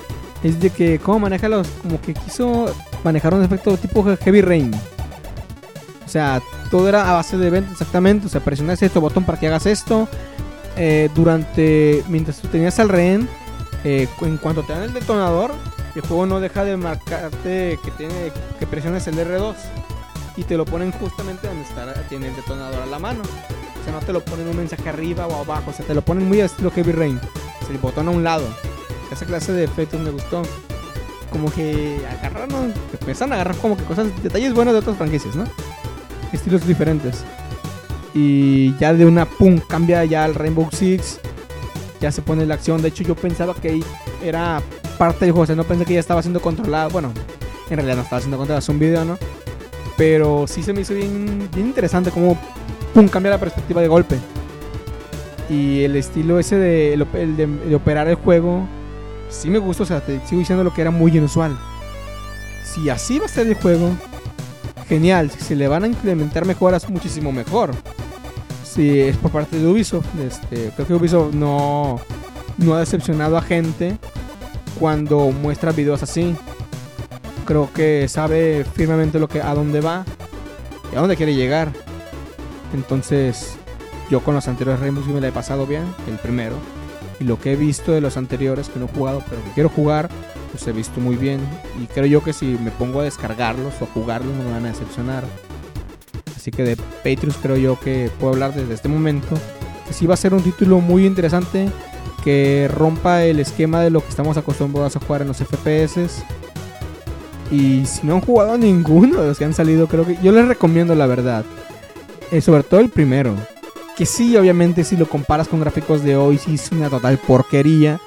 es de que cómo maneja los... Como que quiso manejar un efecto tipo Heavy Rain. O sea, todo era a base de eventos exactamente. O sea, presionas este botón para que hagas esto. Eh, durante. Mientras tú tenías al rehén. eh, en cuanto te dan el detonador. El juego no deja de marcarte que tiene. que presiones el R2. Y te lo ponen justamente donde está, tiene el detonador a la mano. O sea, no te lo ponen un mensaje arriba o abajo. O sea, te lo ponen muy estilo Heavy Rain. O sea, el botón a un lado. Esa clase de efectos me gustó. Como que agarraron. Empiezan a agarrar como que cosas. detalles buenos de otras franquicias, ¿no? estilos diferentes. Y ya de una pum, cambia ya al Rainbow Six. Ya se pone la acción. De hecho, yo pensaba que era parte del juego. O sea, no pensé que ya estaba siendo controlado. Bueno, en realidad no estaba siendo controlado, es un video, ¿no? Pero sí se me hizo bien, interesante cómo pum, cambia la perspectiva de golpe. Y el estilo ese de, de operar el juego, sí me gusta. O sea, te sigo diciendo lo que era muy inusual. Si así va a ser el juego, genial. Si se le van a implementar mejoras, muchísimo mejor. Si es por parte de Ubisoft, este, creo que Ubisoft no, no ha decepcionado a gente cuando muestra videos así. Creo que sabe firmemente lo que, a dónde va y a dónde quiere llegar. Entonces, yo con los anteriores Rainbow me la he pasado bien, el primero. Y lo que he visto de los anteriores que no he jugado, pero que quiero jugar, pues he visto muy bien. Y creo yo que si me pongo a descargarlos o a jugarlos no me van a decepcionar. Así que de Patriots creo yo que puedo hablar desde este momento. Que sí va a ser un título muy interesante. Que rompa el esquema de lo que estamos acostumbrados a jugar en los FPS. Y si no han jugado ninguno de los que han salido, creo que yo les recomiendo la verdad. Eh, sobre todo el primero. Que sí, obviamente, si lo comparas con gráficos de hoy, sí es una total porquería.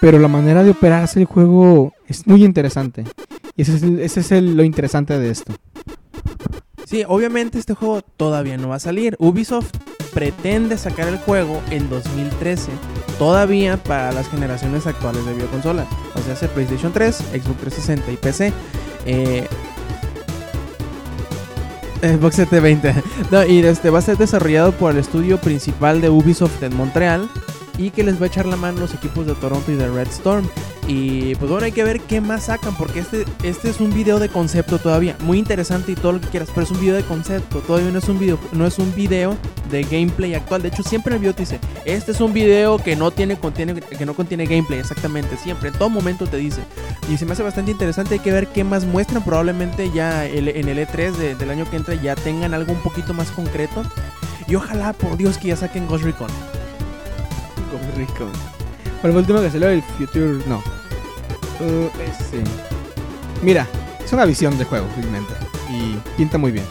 Pero la manera de operarse el juego es muy interesante. Y ese es, lo interesante de esto. Sí, obviamente este juego todavía no va a salir. Ubisoft pretende sacar el juego en 2013, todavía para las generaciones actuales de videoconsolas. O sea, hace PlayStation 3, Xbox 360 y PC. Eh, Xbox 720. No, y este va a ser desarrollado por el estudio principal de Ubisoft en Montreal y que les va a echar la mano los equipos de Toronto y de Red Storm. Y pues bueno, hay que ver qué más sacan, porque este, este es un video de concepto todavía, muy interesante y todo lo que quieras, pero es un video de concepto, todavía no es un video, no es un video de gameplay actual. De hecho, siempre el video te dice, este es un video que no tiene, contiene, que no contiene gameplay, exactamente, siempre, en todo momento te dice. Y se me hace bastante interesante, hay que ver qué más muestran, probablemente ya el- en el E3 de- del año que entra ya tengan algo un poquito más concreto. Y ojalá, por Dios, que ya saquen Ghost Recon. Ghost Recon. ¿Cuál fue el último que salió? El Future. No. Uh, ese. Mira, es una visión de juego, realmente. Y pinta muy bien.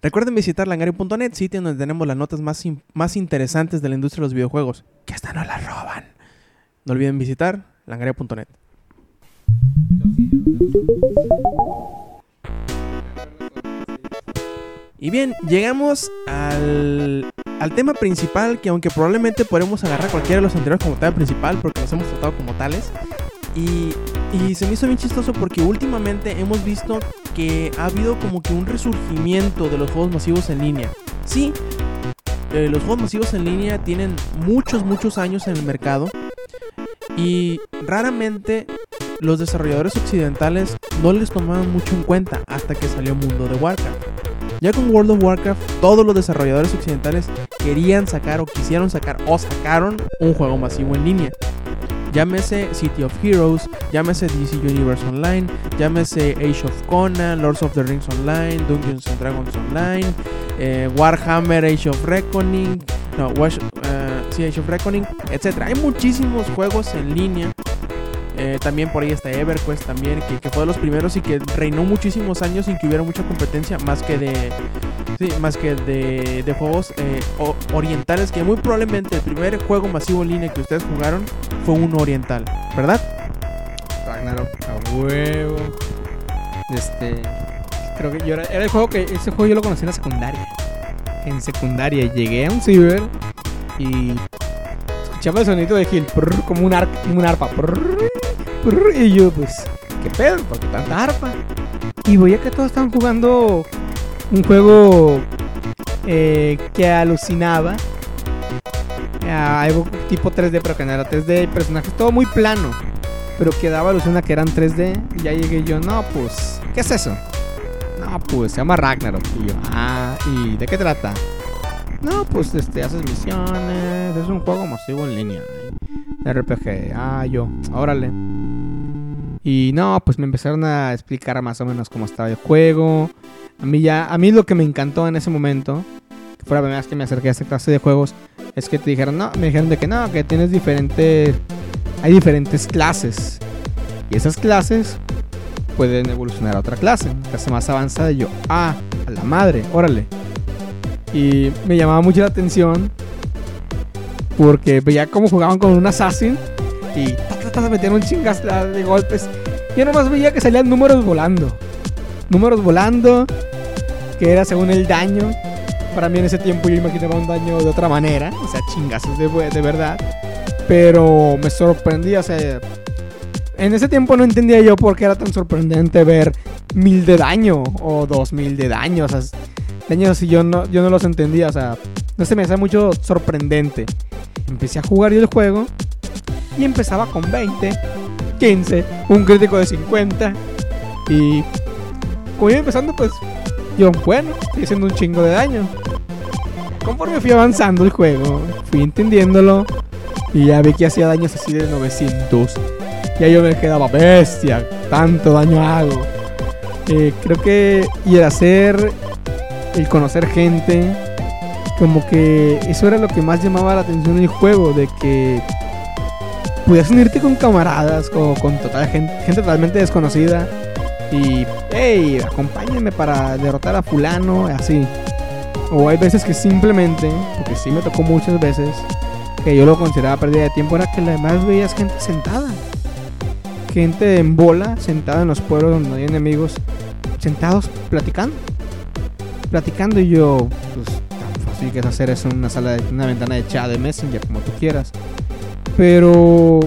Recuerden visitar langario.net, sitio donde tenemos las notas más, más interesantes de la industria de los videojuegos. Que hasta no las roban. No olviden visitar langario.net. Y bien, llegamos al, tema principal, que aunque probablemente podremos agarrar cualquiera de los anteriores como tema principal, porque los hemos tratado como tales. Y, y se me hizo bien chistoso porque últimamente hemos visto que ha habido como que un resurgimiento de los juegos masivos en línea. Sí, eh, los juegos masivos en línea tienen muchos, muchos años en el mercado. Y raramente los desarrolladores occidentales no les tomaban mucho en cuenta hasta que salió Mundo de Warcraft. Ya con World of Warcraft, todos los desarrolladores occidentales querían sacar o quisieron sacar o sacaron un juego masivo en línea. Llámese City of Heroes, llámese DC Universe Online, llámese Age of Conan, Lords of the Rings Online, Dungeons and Dragons Online, eh, Warhammer Age of Reckoning, no, eh, sí, Age of Reckoning, etc. Hay muchísimos juegos en línea. Eh, también por ahí está EverQuest también, que, fue de los primeros y que reinó muchísimos años sin que hubiera mucha competencia, más que de, más que de, de juegos eh, orientales, que muy probablemente el primer juego masivo en línea que ustedes jugaron fue uno oriental, ¿verdad? Ragnarok a huevo. Este. Creo que yo era, el juego que. Ese juego yo lo conocí en la secundaria. En secundaria llegué a un ciber y. Escuchaba el sonido de Gil como un, ar- un arpa. Y yo, pues. ¿Qué pedo? ¿Por qué tanta arpa? Y veía que todos estaban jugando un juego eh, que alucinaba. a algo tipo 3D, pero que no era 3D. Personajes todo muy plano pero que daba alusión a que eran 3D. Y ya llegué yo, no, pues, ¿qué es eso? No, pues se llama Ragnarok. Y yo, ah, ¿y de qué trata? No, pues este, haces misiones, es un juego masivo en línea. de RPG, ah, yo, órale. Y no, pues me empezaron a explicar más o menos cómo estaba el juego. A mí ya, a mí lo que me encantó en ese momento, que fue la primera vez que me acerqué a esta clase de juegos, es que te dijeron, no, me dijeron de que no, que tienes diferentes hay diferentes clases. Y esas clases pueden evolucionar a otra clase, clase más avanzada. Y yo, ah, a la madre, órale. Y me llamaba mucho la atención porque veía cómo jugaban con un assassin y ta, ta, ta, metían un chingas de golpes. Yo nomás veía que salían números volando. Números volando, que era según el daño. Para mí en ese tiempo yo imaginaba un daño de otra manera, o sea, chingazos de, de verdad. Pero me sorprendía, o sea, en ese tiempo no entendía yo por qué era tan sorprendente ver mil de daño o dos mil de daño. O sea, daños así yo no, yo no los entendía. O sea, no se me hacía mucho sorprendente. Empecé a jugar yo el juego y empezaba con 20, 15, un crítico de 50. Y como iba empezando, pues yo, bueno, estoy haciendo un chingo de daño. Conforme fui avanzando el juego, fui entendiéndolo y ya vi que hacía daños así de 900. Ya yo me quedaba bestia, tanto daño hago. Eh, creo que y el hacer, el conocer gente, como que eso era lo que más llamaba la atención en el juego, de que podías unirte con camaradas o con total gente, gente totalmente desconocida y, hey, acompáñenme para derrotar a fulano, así. O hay veces que simplemente, porque sí me tocó muchas veces, que yo lo consideraba pérdida de tiempo, era que además veías gente sentada. Gente en bola, sentada en los pueblos donde hay enemigos, sentados platicando. Platicando y yo, pues tan fácil que es hacer eso en una sala, de, una ventana de chat de Messenger, como tú quieras. Pero,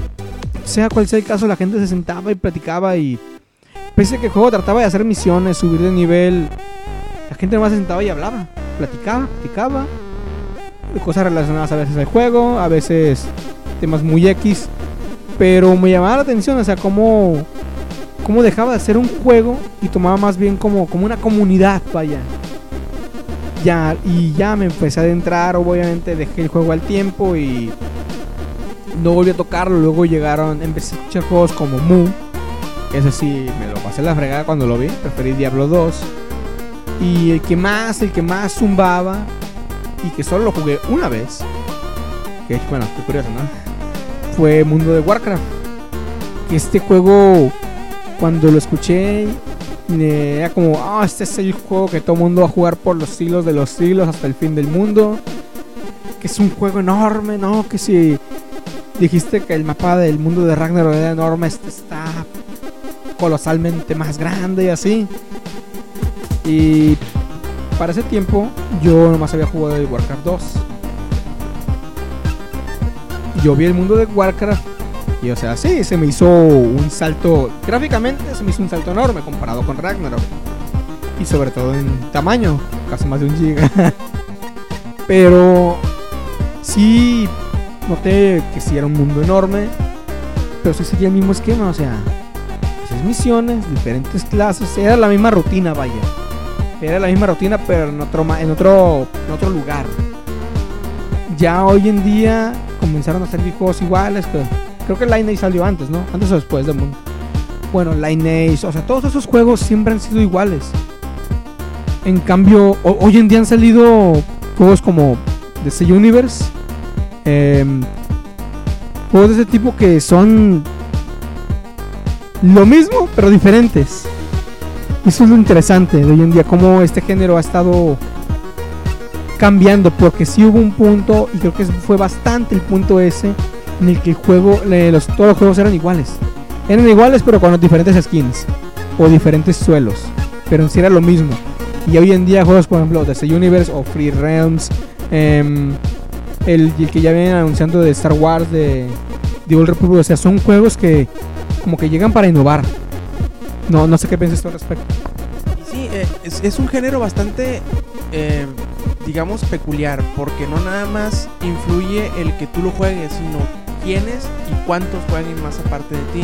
sea cual sea el caso, la gente se sentaba y platicaba y pese a que el juego trataba de hacer misiones, subir de nivel, la gente nomás se sentaba y hablaba, platicaba, platicaba, cosas relacionadas a veces al juego, a veces temas muy X, pero me llamaba la atención, o sea, cómo, cómo dejaba de ser un juego y tomaba más bien como, como una comunidad, vaya. Ya, y ya me empecé a adentrar, obviamente dejé el juego al tiempo y no volví a tocarlo. Luego llegaron, empecé a escuchar juegos como Mu. Ese sí, me lo pasé la fregada cuando lo vi. Preferí Diablo 2. Y el que más, el que más zumbaba. Y que solo lo jugué una vez. Que bueno, qué curioso, ¿no? Fue Mundo de Warcraft. Este juego, cuando lo escuché, era como, ah, este es el juego que todo mundo va a jugar por los siglos de los siglos hasta el fin del mundo. Que es un juego enorme, ¿no? Que si dijiste que el mapa del mundo de Ragnarok era enorme, este está colosalmente más grande y así. Y para ese tiempo yo nomás había jugado el Warcraft 2. Yo vi el mundo de Warcraft y o sea, sí, se me hizo un salto, gráficamente se me hizo un salto enorme comparado con Ragnarok. Y sobre todo en tamaño, casi más de un giga. Pero sí noté que sí era un mundo enorme, pero sí seguía el mismo esquema, o sea, misiones, diferentes clases, era la misma rutina, vaya. Era la misma rutina, pero en otro, en otro, en otro lugar. Ya hoy en día comenzaron a salir juegos iguales. Que, creo que Lineage salió antes, ¿no? Antes o después del mundo. Bueno, Lineage, o sea, todos esos juegos siempre han sido iguales. En cambio, hoy en día han salido juegos como DC Universe. Eh, juegos de ese tipo que son lo mismo, pero diferentes. Eso es lo interesante de hoy en día, cómo este género ha estado cambiando, porque sí hubo un punto, y creo que fue bastante el punto ese, en el que el juego, todos los juegos eran iguales. Eran iguales, pero con diferentes skins, o diferentes suelos, pero en sí era lo mismo. Y hoy en día juegos, por ejemplo, The Universe o Free Realms, em, el, que ya vienen anunciando de Star Wars, de, de Old Republic, o sea, son juegos que como que llegan para innovar. No, no sé qué piensas tú al respecto. Sí, eh, es, es, un género bastante, eh, digamos, peculiar, porque no nada más influye el que tú lo juegues, sino quiénes y cuántos jueguen más aparte de ti.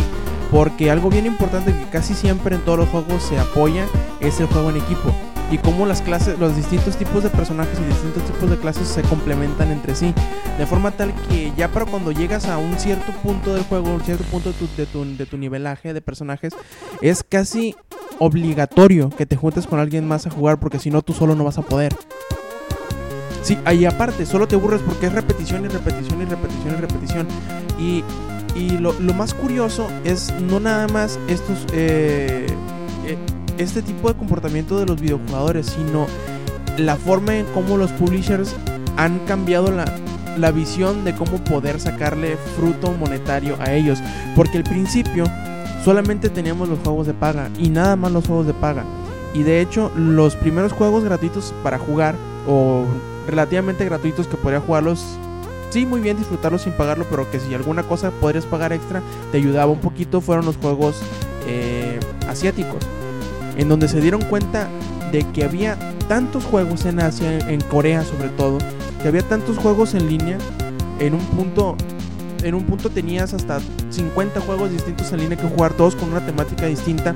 Porque algo bien importante que casi siempre en todos los juegos se apoya es el juego en equipo y cómo las clases, los distintos tipos de personajes y distintos tipos de clases se complementan entre sí. De forma tal que ya para cuando llegas a un cierto punto del juego, un cierto punto de tu, de tu, de tu nivelaje de personajes, es casi obligatorio que te juntes con alguien más a jugar porque si no tú solo no vas a poder. Sí, ahí aparte, solo te aburres porque es repetición y repetición y repetición y repetición. Y Y lo, lo más curioso es no nada más estos eh, este tipo de comportamiento de los videojugadores, sino la forma en cómo los publishers han cambiado la, la visión de cómo poder sacarle fruto monetario a ellos. Porque al principio solamente teníamos los juegos de paga y nada más los juegos de paga. Y de hecho, los primeros juegos gratuitos para jugar, o relativamente gratuitos que podría jugarlos, sí, muy bien disfrutarlos sin pagarlo, pero que si alguna cosa podrías pagar extra, te ayudaba un poquito, fueron los juegos eh, asiáticos. En donde se dieron cuenta de que había tantos juegos en Asia, en Corea sobre todo, que había tantos juegos en línea, en un punto en un punto tenías hasta 50 juegos distintos en línea que jugar, todos con una temática distinta.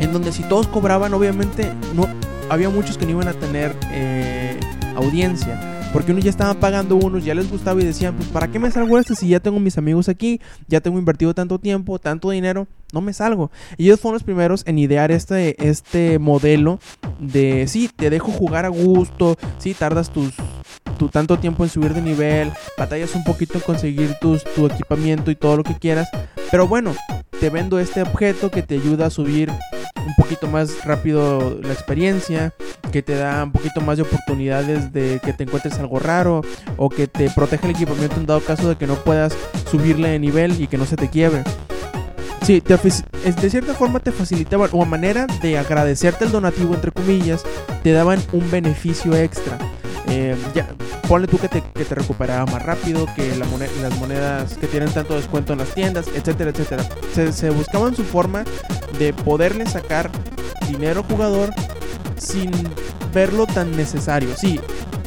En donde si todos cobraban, obviamente no había muchos que no iban a tener eh, audiencia. Porque unos ya estaban pagando unos, ya les gustaba y decían, pues ¿para qué me salgo este si ya tengo mis amigos aquí? Ya tengo invertido tanto tiempo, tanto dinero, no me salgo. Y ellos fueron los primeros en idear este, este modelo de, sí, te dejo jugar a gusto, sí, tardas tus, tu tanto tiempo en subir de nivel, batallas un poquito en conseguir tus, tu equipamiento y todo lo que quieras. Pero bueno, te vendo este objeto que te ayuda a subir un poquito más rápido la experiencia, que te da un poquito más de oportunidades de que te encuentres algo raro o que te protege el equipamiento en dado caso de que no puedas subirle de nivel y que no se te quiebre. Sí, de cierta forma te facilitaban, o a manera de agradecerte el donativo, entre comillas, te daban un beneficio extra. Eh, ya, ponle tú que te, que te recuperaba más rápido, que la las monedas que tienen tanto descuento en las tiendas, etcétera, etcétera. Se, se buscaban su forma de poderle sacar dinero jugador sin verlo tan necesario. Sí,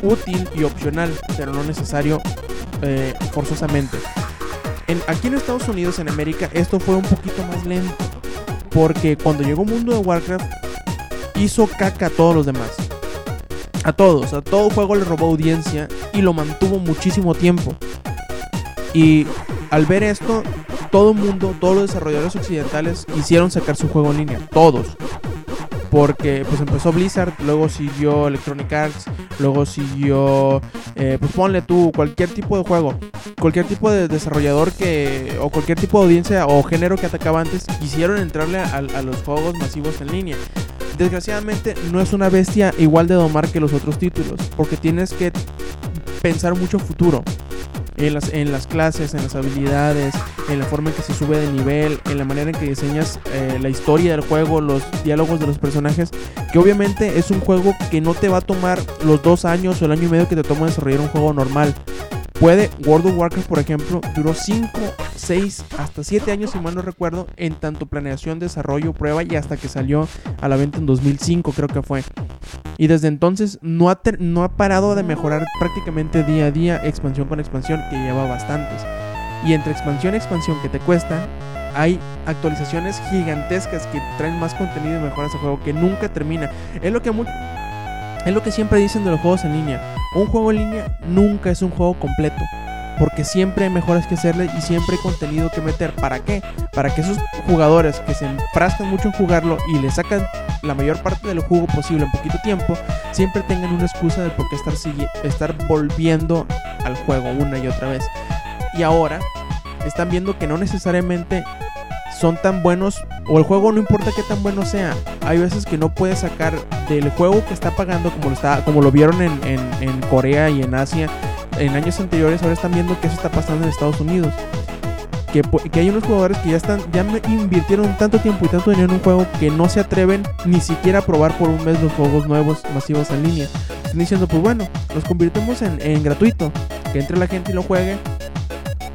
útil y opcional, pero no necesario eh, forzosamente. En, aquí en Estados Unidos, en América, esto fue un poquito más lento. Porque cuando llegó Mundo de Warcraft, hizo caca a todos los demás. A todos, a todo juego le robó audiencia y lo mantuvo muchísimo tiempo. Y al ver esto, todo el mundo, todos los desarrolladores occidentales hicieron sacar su juego en línea. Todos. Porque pues empezó Blizzard, luego siguió Electronic Arts, luego siguió, eh, pues ponle tú, cualquier tipo de juego, cualquier tipo de desarrollador que, o cualquier tipo de audiencia o género que atacaba antes, quisieron entrarle a los juegos masivos en línea desgraciadamente no es una bestia igual de domar que los otros títulos, porque tienes que pensar mucho futuro. En las, en las clases, en las habilidades, en la forma en que se sube de nivel, en la manera en que diseñas eh, la historia del juego, los diálogos de los personajes, que obviamente es un juego que no te va a tomar los dos años o el año y medio que te toma desarrollar un juego normal. Puede, World of Warcraft, por ejemplo, duró 5, 6, hasta 7 años, si mal no recuerdo, en tanto planeación, desarrollo, prueba y hasta que salió a la venta en 2005, creo que fue. Y desde entonces no ha, no ha parado de mejorar prácticamente día a día, expansión con expansión, que lleva bastantes. Y entre expansión y expansión que te cuesta, hay actualizaciones gigantescas que traen más contenido y mejoras al juego que nunca termina. Es lo que es lo que siempre dicen de los juegos en línea. Un juego en línea nunca es un juego completo. Porque siempre hay mejoras que hacerle y siempre hay contenido que meter. ¿Para qué? Para que esos jugadores que se enfrascan mucho en jugarlo y le sacan la mayor parte del juego posible en poquito tiempo, siempre tengan una excusa de por qué estar, estar volviendo al juego una y otra vez. Y ahora están viendo que no necesariamente son tan buenos o el juego no importa qué tan bueno sea. Hay veces que no puedes sacar del juego que está pagando como lo, está, como lo vieron en, en, Corea y en Asia en años anteriores. Ahora están viendo que eso está pasando en Estados Unidos. Que, que, hay unos jugadores que ya están ya invirtieron tanto tiempo y tanto dinero en un juego que no se atreven ni siquiera a probar por un mes los juegos nuevos masivos en línea. Están diciendo, pues bueno, los convirtemos en, en gratuito, que entre la gente y lo juegue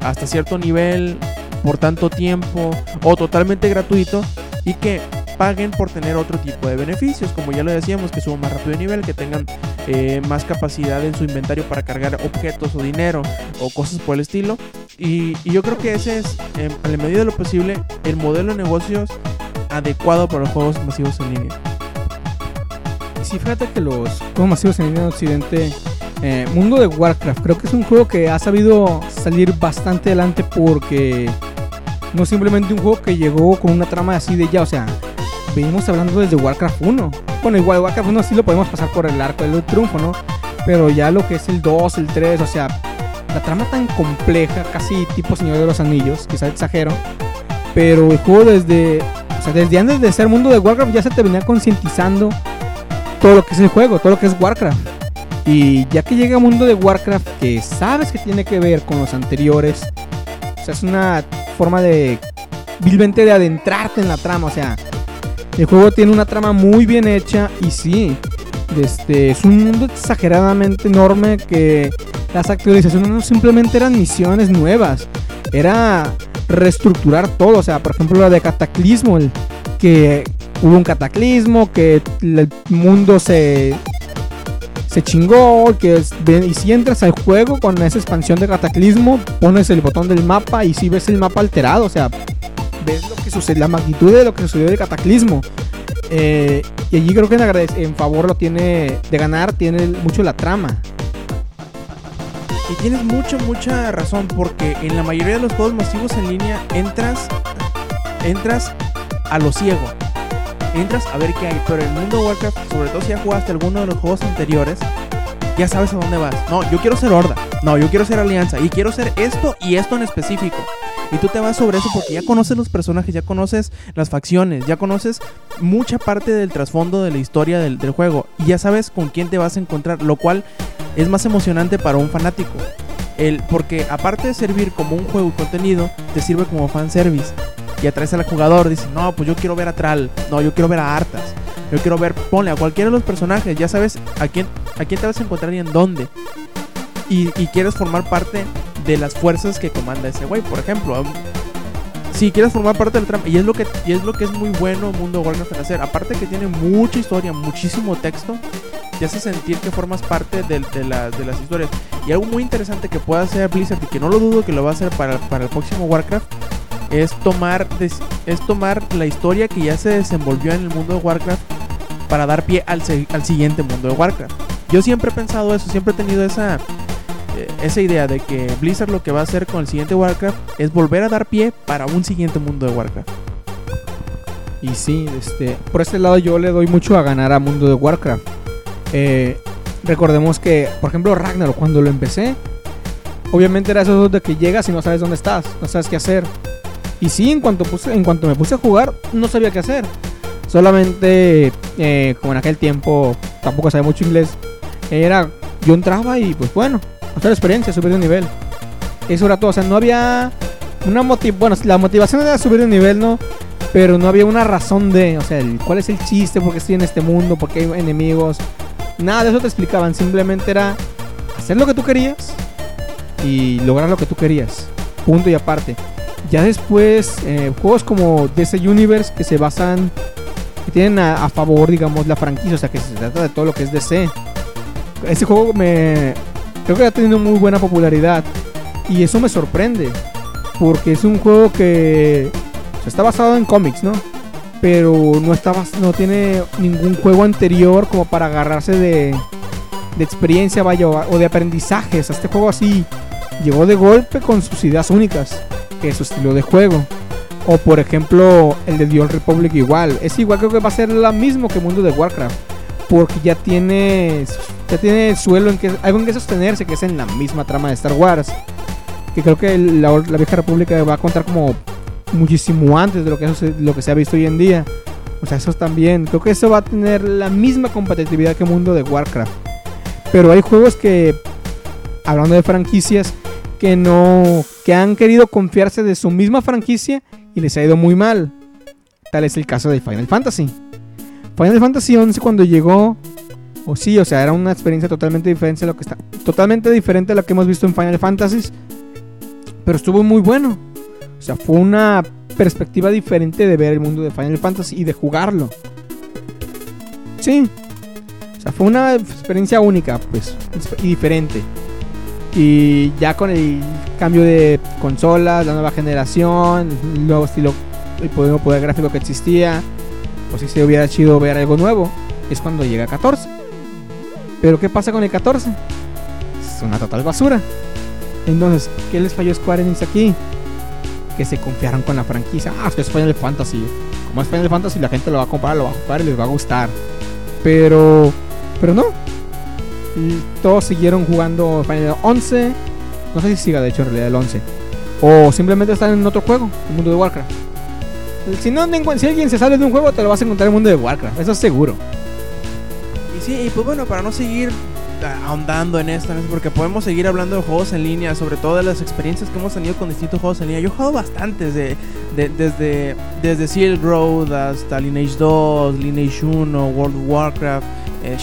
hasta cierto nivel, por tanto tiempo o totalmente gratuito y que paguen por tener otro tipo de beneficios, como ya lo decíamos, que suban más rápido de nivel, que tengan eh, más capacidad en su inventario para cargar objetos o dinero o cosas por el estilo. Y, yo creo que ese es, en la medida de lo posible, el modelo de negocios adecuado para los juegos masivos en línea. Si fíjate que los juegos masivos en línea en Occidente eh, Mundo de Warcraft, creo que es un juego que ha sabido salir bastante adelante porque no simplemente un juego que llegó con una trama así de ya, o sea, venimos hablando desde Warcraft 1. Bueno, igual Warcraft 1 sí lo podemos pasar por el arco del triunfo, ¿no? Pero ya lo que es el 2, el 3, o sea, la trama tan compleja, casi tipo Señor de los Anillos, quizás exagero, pero el juego desde, o sea, desde antes de ser mundo de Warcraft ya se te venía concientizando todo lo que es el juego, todo lo que es Warcraft. Y ya que llega a mundo de Warcraft que sabes que tiene que ver con los anteriores, o sea, es una forma de vilmente de adentrarte en la trama, o sea, el juego tiene una trama muy bien hecha y sí, este, es un mundo exageradamente enorme que las actualizaciones no simplemente eran misiones nuevas, era reestructurar todo, o sea, por ejemplo la de Cataclismo, que hubo un cataclismo, que el mundo se se chingó, que es- y si entras al juego con esa expansión de Cataclismo, pones el botón del mapa y si ves el mapa alterado, o sea, ves lo que sucede, la magnitud de lo que sucedió de Cataclismo. Eh, y allí creo que en, en favor lo tiene de ganar, tiene mucho la trama. Y tienes mucha, mucha razón, porque en la mayoría de los juegos masivos en línea entras, entras a lo ciego. Entras a ver qué hay, pero el mundo de Warcraft, sobre todo si ya jugaste alguno de los juegos anteriores, ya sabes a dónde vas. No, yo quiero ser Horda. No, yo quiero ser Alianza. Y quiero ser esto y esto en específico. Y tú te vas sobre eso porque ya conoces los personajes, ya conoces las facciones, ya conoces mucha parte del trasfondo de la historia del, del juego. Y ya sabes con quién te vas a encontrar, lo cual es más emocionante para un fanático. El, porque aparte de servir como un juego y contenido, te sirve como fanservice. Y atraes al jugador, dice, no, pues yo quiero ver a Tral, no, yo quiero ver a Artas, yo quiero ver, ponle a cualquiera de los personajes, ya sabes a quién, a quién te vas a encontrar y en dónde. Y, y quieres formar parte de las fuerzas que comanda ese güey, por ejemplo. Si quieres formar parte del trama, y es lo que, y es lo que es muy bueno Mundo de Warcraft en hacer, aparte que tiene mucha historia, muchísimo texto, te hace sentir que formas parte del- de, la- de las historias. Y algo muy interesante que puede hacer Blizzard, y que no lo dudo que lo va a hacer para, para el próximo Warcraft, es tomar, es tomar la historia que ya se desenvolvió en el mundo de Warcraft para dar pie al, al siguiente mundo de Warcraft. Yo siempre he pensado eso, siempre he tenido esa, eh, esa idea de que Blizzard lo que va a hacer con el siguiente Warcraft es volver a dar pie para un siguiente mundo de Warcraft. Y sí, este, por este lado yo le doy mucho a ganar a Mundo de Warcraft. Eh, recordemos que, por ejemplo, Ragnarok, cuando lo empecé, obviamente era eso de que llegas y no sabes dónde estás, no sabes qué hacer. Y sí, en cuanto, puse, en cuanto me puse a jugar, no sabía qué hacer. Solamente, eh, como en aquel tiempo tampoco sabía mucho inglés, era, yo entraba y pues bueno, hacer experiencia, subir de nivel. Eso era todo, o sea, no había una motivación, bueno, la motivación era subir de nivel, ¿no? Pero no había una razón de, o sea, cuál es el chiste, por qué estoy en este mundo, por qué hay enemigos. Nada de eso te explicaban, simplemente era hacer lo que tú querías y lograr lo que tú querías. Punto y aparte. Ya después, eh, juegos como DC Universe que se basan, que tienen a, favor, digamos, la franquicia, o sea, que se trata de todo lo que es DC. Ese juego me. Creo que ha tenido muy buena popularidad y eso me sorprende, porque es un juego que está basado en cómics, ¿no? Pero no, no tiene ningún juego anterior como para agarrarse de, de experiencia, vaya, o o de aprendizajes. Este juego así llegó de golpe con sus ideas únicas, es su estilo de juego. O por ejemplo, el de The Old Republic igual. Es igual, creo que va a ser lo mismo que Mundo de Warcraft. Porque ya tiene, ya tiene suelo en que, algo en que sostenerse, que es en la misma trama de Star Wars. Que creo que la vieja república va a contar como muchísimo antes de lo que, eso se- lo que se ha visto hoy en día. O sea, eso también. Creo que eso va a tener la misma competitividad que Mundo de Warcraft. Pero hay juegos que, hablando de franquicias, que no. que han querido confiarse de su misma franquicia y les ha ido muy mal. Tal es el caso de Final Fantasy. Final Fantasy 11 cuando llegó. O sí, o sea, era una experiencia totalmente diferente a lo que está. Totalmente diferente a lo que hemos visto en Final Fantasy. Pero estuvo muy bueno. O sea, fue una perspectiva diferente de ver el mundo de Final Fantasy y de jugarlo. Sí. O sea, fue una experiencia única, pues, y diferente. Y ya con el cambio de consolas, la nueva generación, el nuevo estilo, el poder gráfico que existía, pues sí se hubiera chido ver algo nuevo. Es cuando llega 14. Pero ¿qué pasa con el 14? Es una total basura. Entonces, ¿qué les falló Square Enix aquí? Que se confiaron con la franquicia. Ah, es que es Final Fantasy. Como es Final Fantasy, la gente lo va a comprar, lo va a jugar y les va a gustar. Pero, pero no. Todos siguieron jugando Final 11, No sé si siga, de hecho, en realidad el 11. O simplemente están en otro juego, el mundo de Warcraft. Si, no, si alguien se sale de un juego, te lo vas a encontrar en el mundo de Warcraft, eso es seguro. Y sí, y pues bueno, para no seguir ah, ahondando en esto, porque podemos seguir hablando de juegos en línea, sobre todo de las experiencias que hemos tenido con distintos juegos en línea. Yo he jugado bastantes, de, de- desde, desde Silk Road hasta Lineage 2, Lineage 1, World of Warcraft, eh,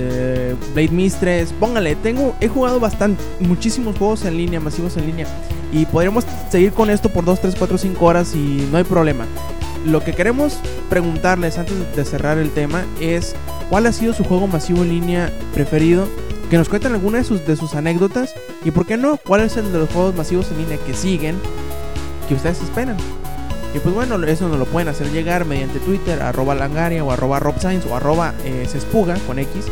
eh, Blade Mistress. Póngale, tengo, he jugado bastante, muchísimos juegos en línea, masivos en línea. Y podríamos seguir con esto por 2, 3, 4, 5 horas y no hay problema. Lo que queremos preguntarles antes de cerrar el tema es cuál ha sido su juego masivo en línea preferido. Que nos cuenten alguna de sus, de sus anécdotas. Y por qué no, cuál es el de los juegos masivos en línea que siguen que ustedes esperan. Y pues bueno, eso nos lo pueden hacer llegar mediante Twitter, arroba langaria o arroba robscience o arroba eh, sespuga con X.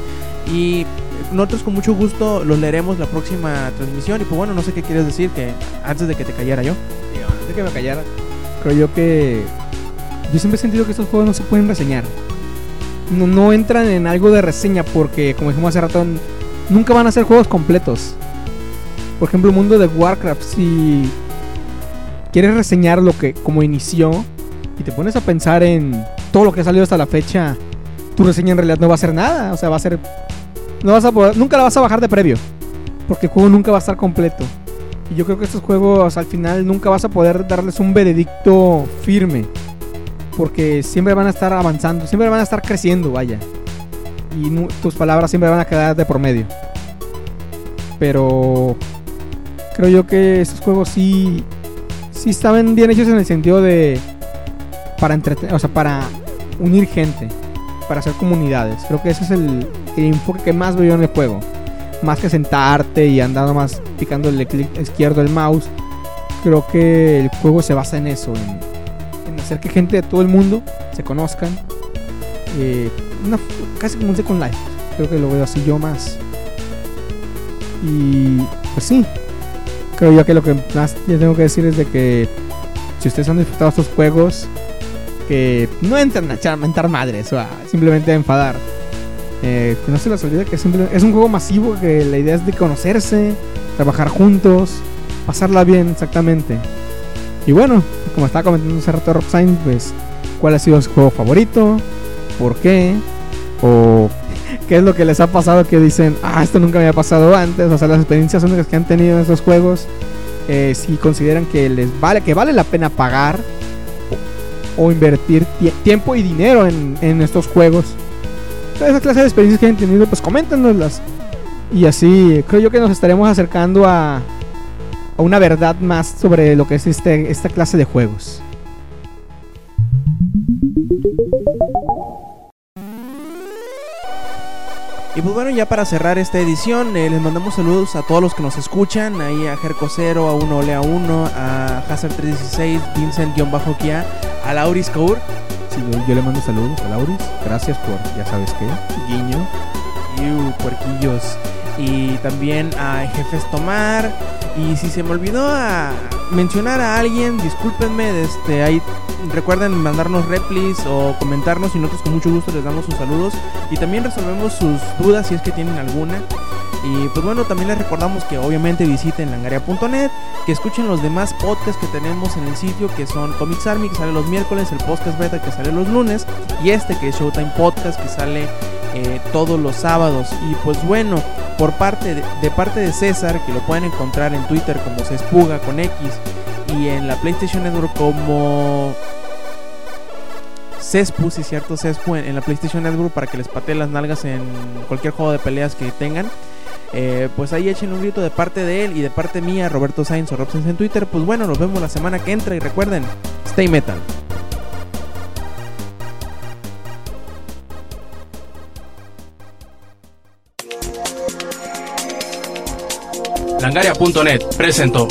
Y nosotros con mucho gusto los leeremos la próxima transmisión. Y pues bueno, no sé qué quieres decir que antes de que te callara yo. Digo, antes de que me callara, creo yo que. Yo siempre he sentido que estos juegos no se pueden reseñar. No, no entran en algo de reseña porque, como dijimos hace rato, nunca van a ser juegos completos. Por ejemplo, el mundo de Warcraft, si quieres reseñar lo que como inició y te pones a pensar en todo lo que ha salido hasta la fecha, tu reseña en realidad no va a ser nada. O sea, va a ser. No vas a poder, nunca la vas a bajar de previo. Porque el juego nunca va a estar completo. Y yo creo que estos juegos al final nunca vas a poder darles un veredicto firme. Porque siempre van a estar avanzando, siempre van a estar creciendo, vaya. Y tus palabras siempre van a quedar de por medio. Pero creo yo que estos juegos sí, sí estaban bien hechos en el sentido de para entretener, o sea, para unir gente, para hacer comunidades. Creo que ese es el, el enfoque que más veo en el juego más que sentarte y andar más picando el clic izquierdo del mouse. Creo que el juego se basa en eso, en, hacer que gente de todo el mundo se conozcan. Eh, una- casi como un Second Life. Creo que lo veo así yo más. Y pues sí, creo yo que lo que más yo tengo que decir es de que si ustedes han disfrutado estos juegos, que no entren a mentar madres o a simplemente a enfadar. Eh, no se les olvide que simple- es un juego masivo que la idea es de conocerse, trabajar juntos, pasarla bien exactamente. Y bueno, como estaba comentando hace rato Rob Sainz, pues, ¿cuál ha sido su juego favorito? ¿Por qué? ¿O qué es lo que les ha pasado que dicen, ah, esto nunca me había pasado antes? O sea, las experiencias únicas que han tenido en estos juegos, eh, si consideran que les vale, que vale la pena pagar o, invertir tie- tiempo y dinero en, en estos juegos. Toda esa clase de experiencias que hayan tenido, pues coméntanoslas. Y así creo yo que nos estaremos acercando a, a una verdad más sobre lo que es este, esta clase de juegos. Y pues bueno, ya para cerrar esta edición, eh, les mandamos saludos a todos los que nos escuchan, ahí a Jercocero, a Uno Olea 1, a Hazard316, Vincent-Kia, a Lauris Kaur, Sí, yo, yo le mando saludos a Lauris. Gracias por, ya sabes qué, guiño. Iu, puerquillos. Y también a Jefes Tomar. Y si se me olvidó a mencionar a alguien, discúlpenme. Este, ahí recuerden mandarnos replis o comentarnos y nosotros con mucho gusto les damos sus saludos. Y también resolvemos sus dudas si es que tienen alguna. Y pues bueno, también les recordamos que obviamente visiten langaria.net, que escuchen los demás podcasts que tenemos en el sitio, que son Comics Army, que sale los miércoles, el podcast beta que sale los lunes, y este que es Showtime Podcast, que sale eh, todos los sábados. Y pues bueno, por parte de, parte de César, que lo pueden encontrar en Twitter como Cespuga con X, y en la PlayStation Network como Cespu, si cierto, Cespu en, en la PlayStation Network para que les patee las nalgas en cualquier juego de peleas que tengan. Eh, pues ahí echen un grito de parte de él y de parte mía, Roberto Sainz o Rob Sainz en Twitter. Pues bueno, nos vemos la semana que entra y recuerden, stay metal. Langaria.net presentó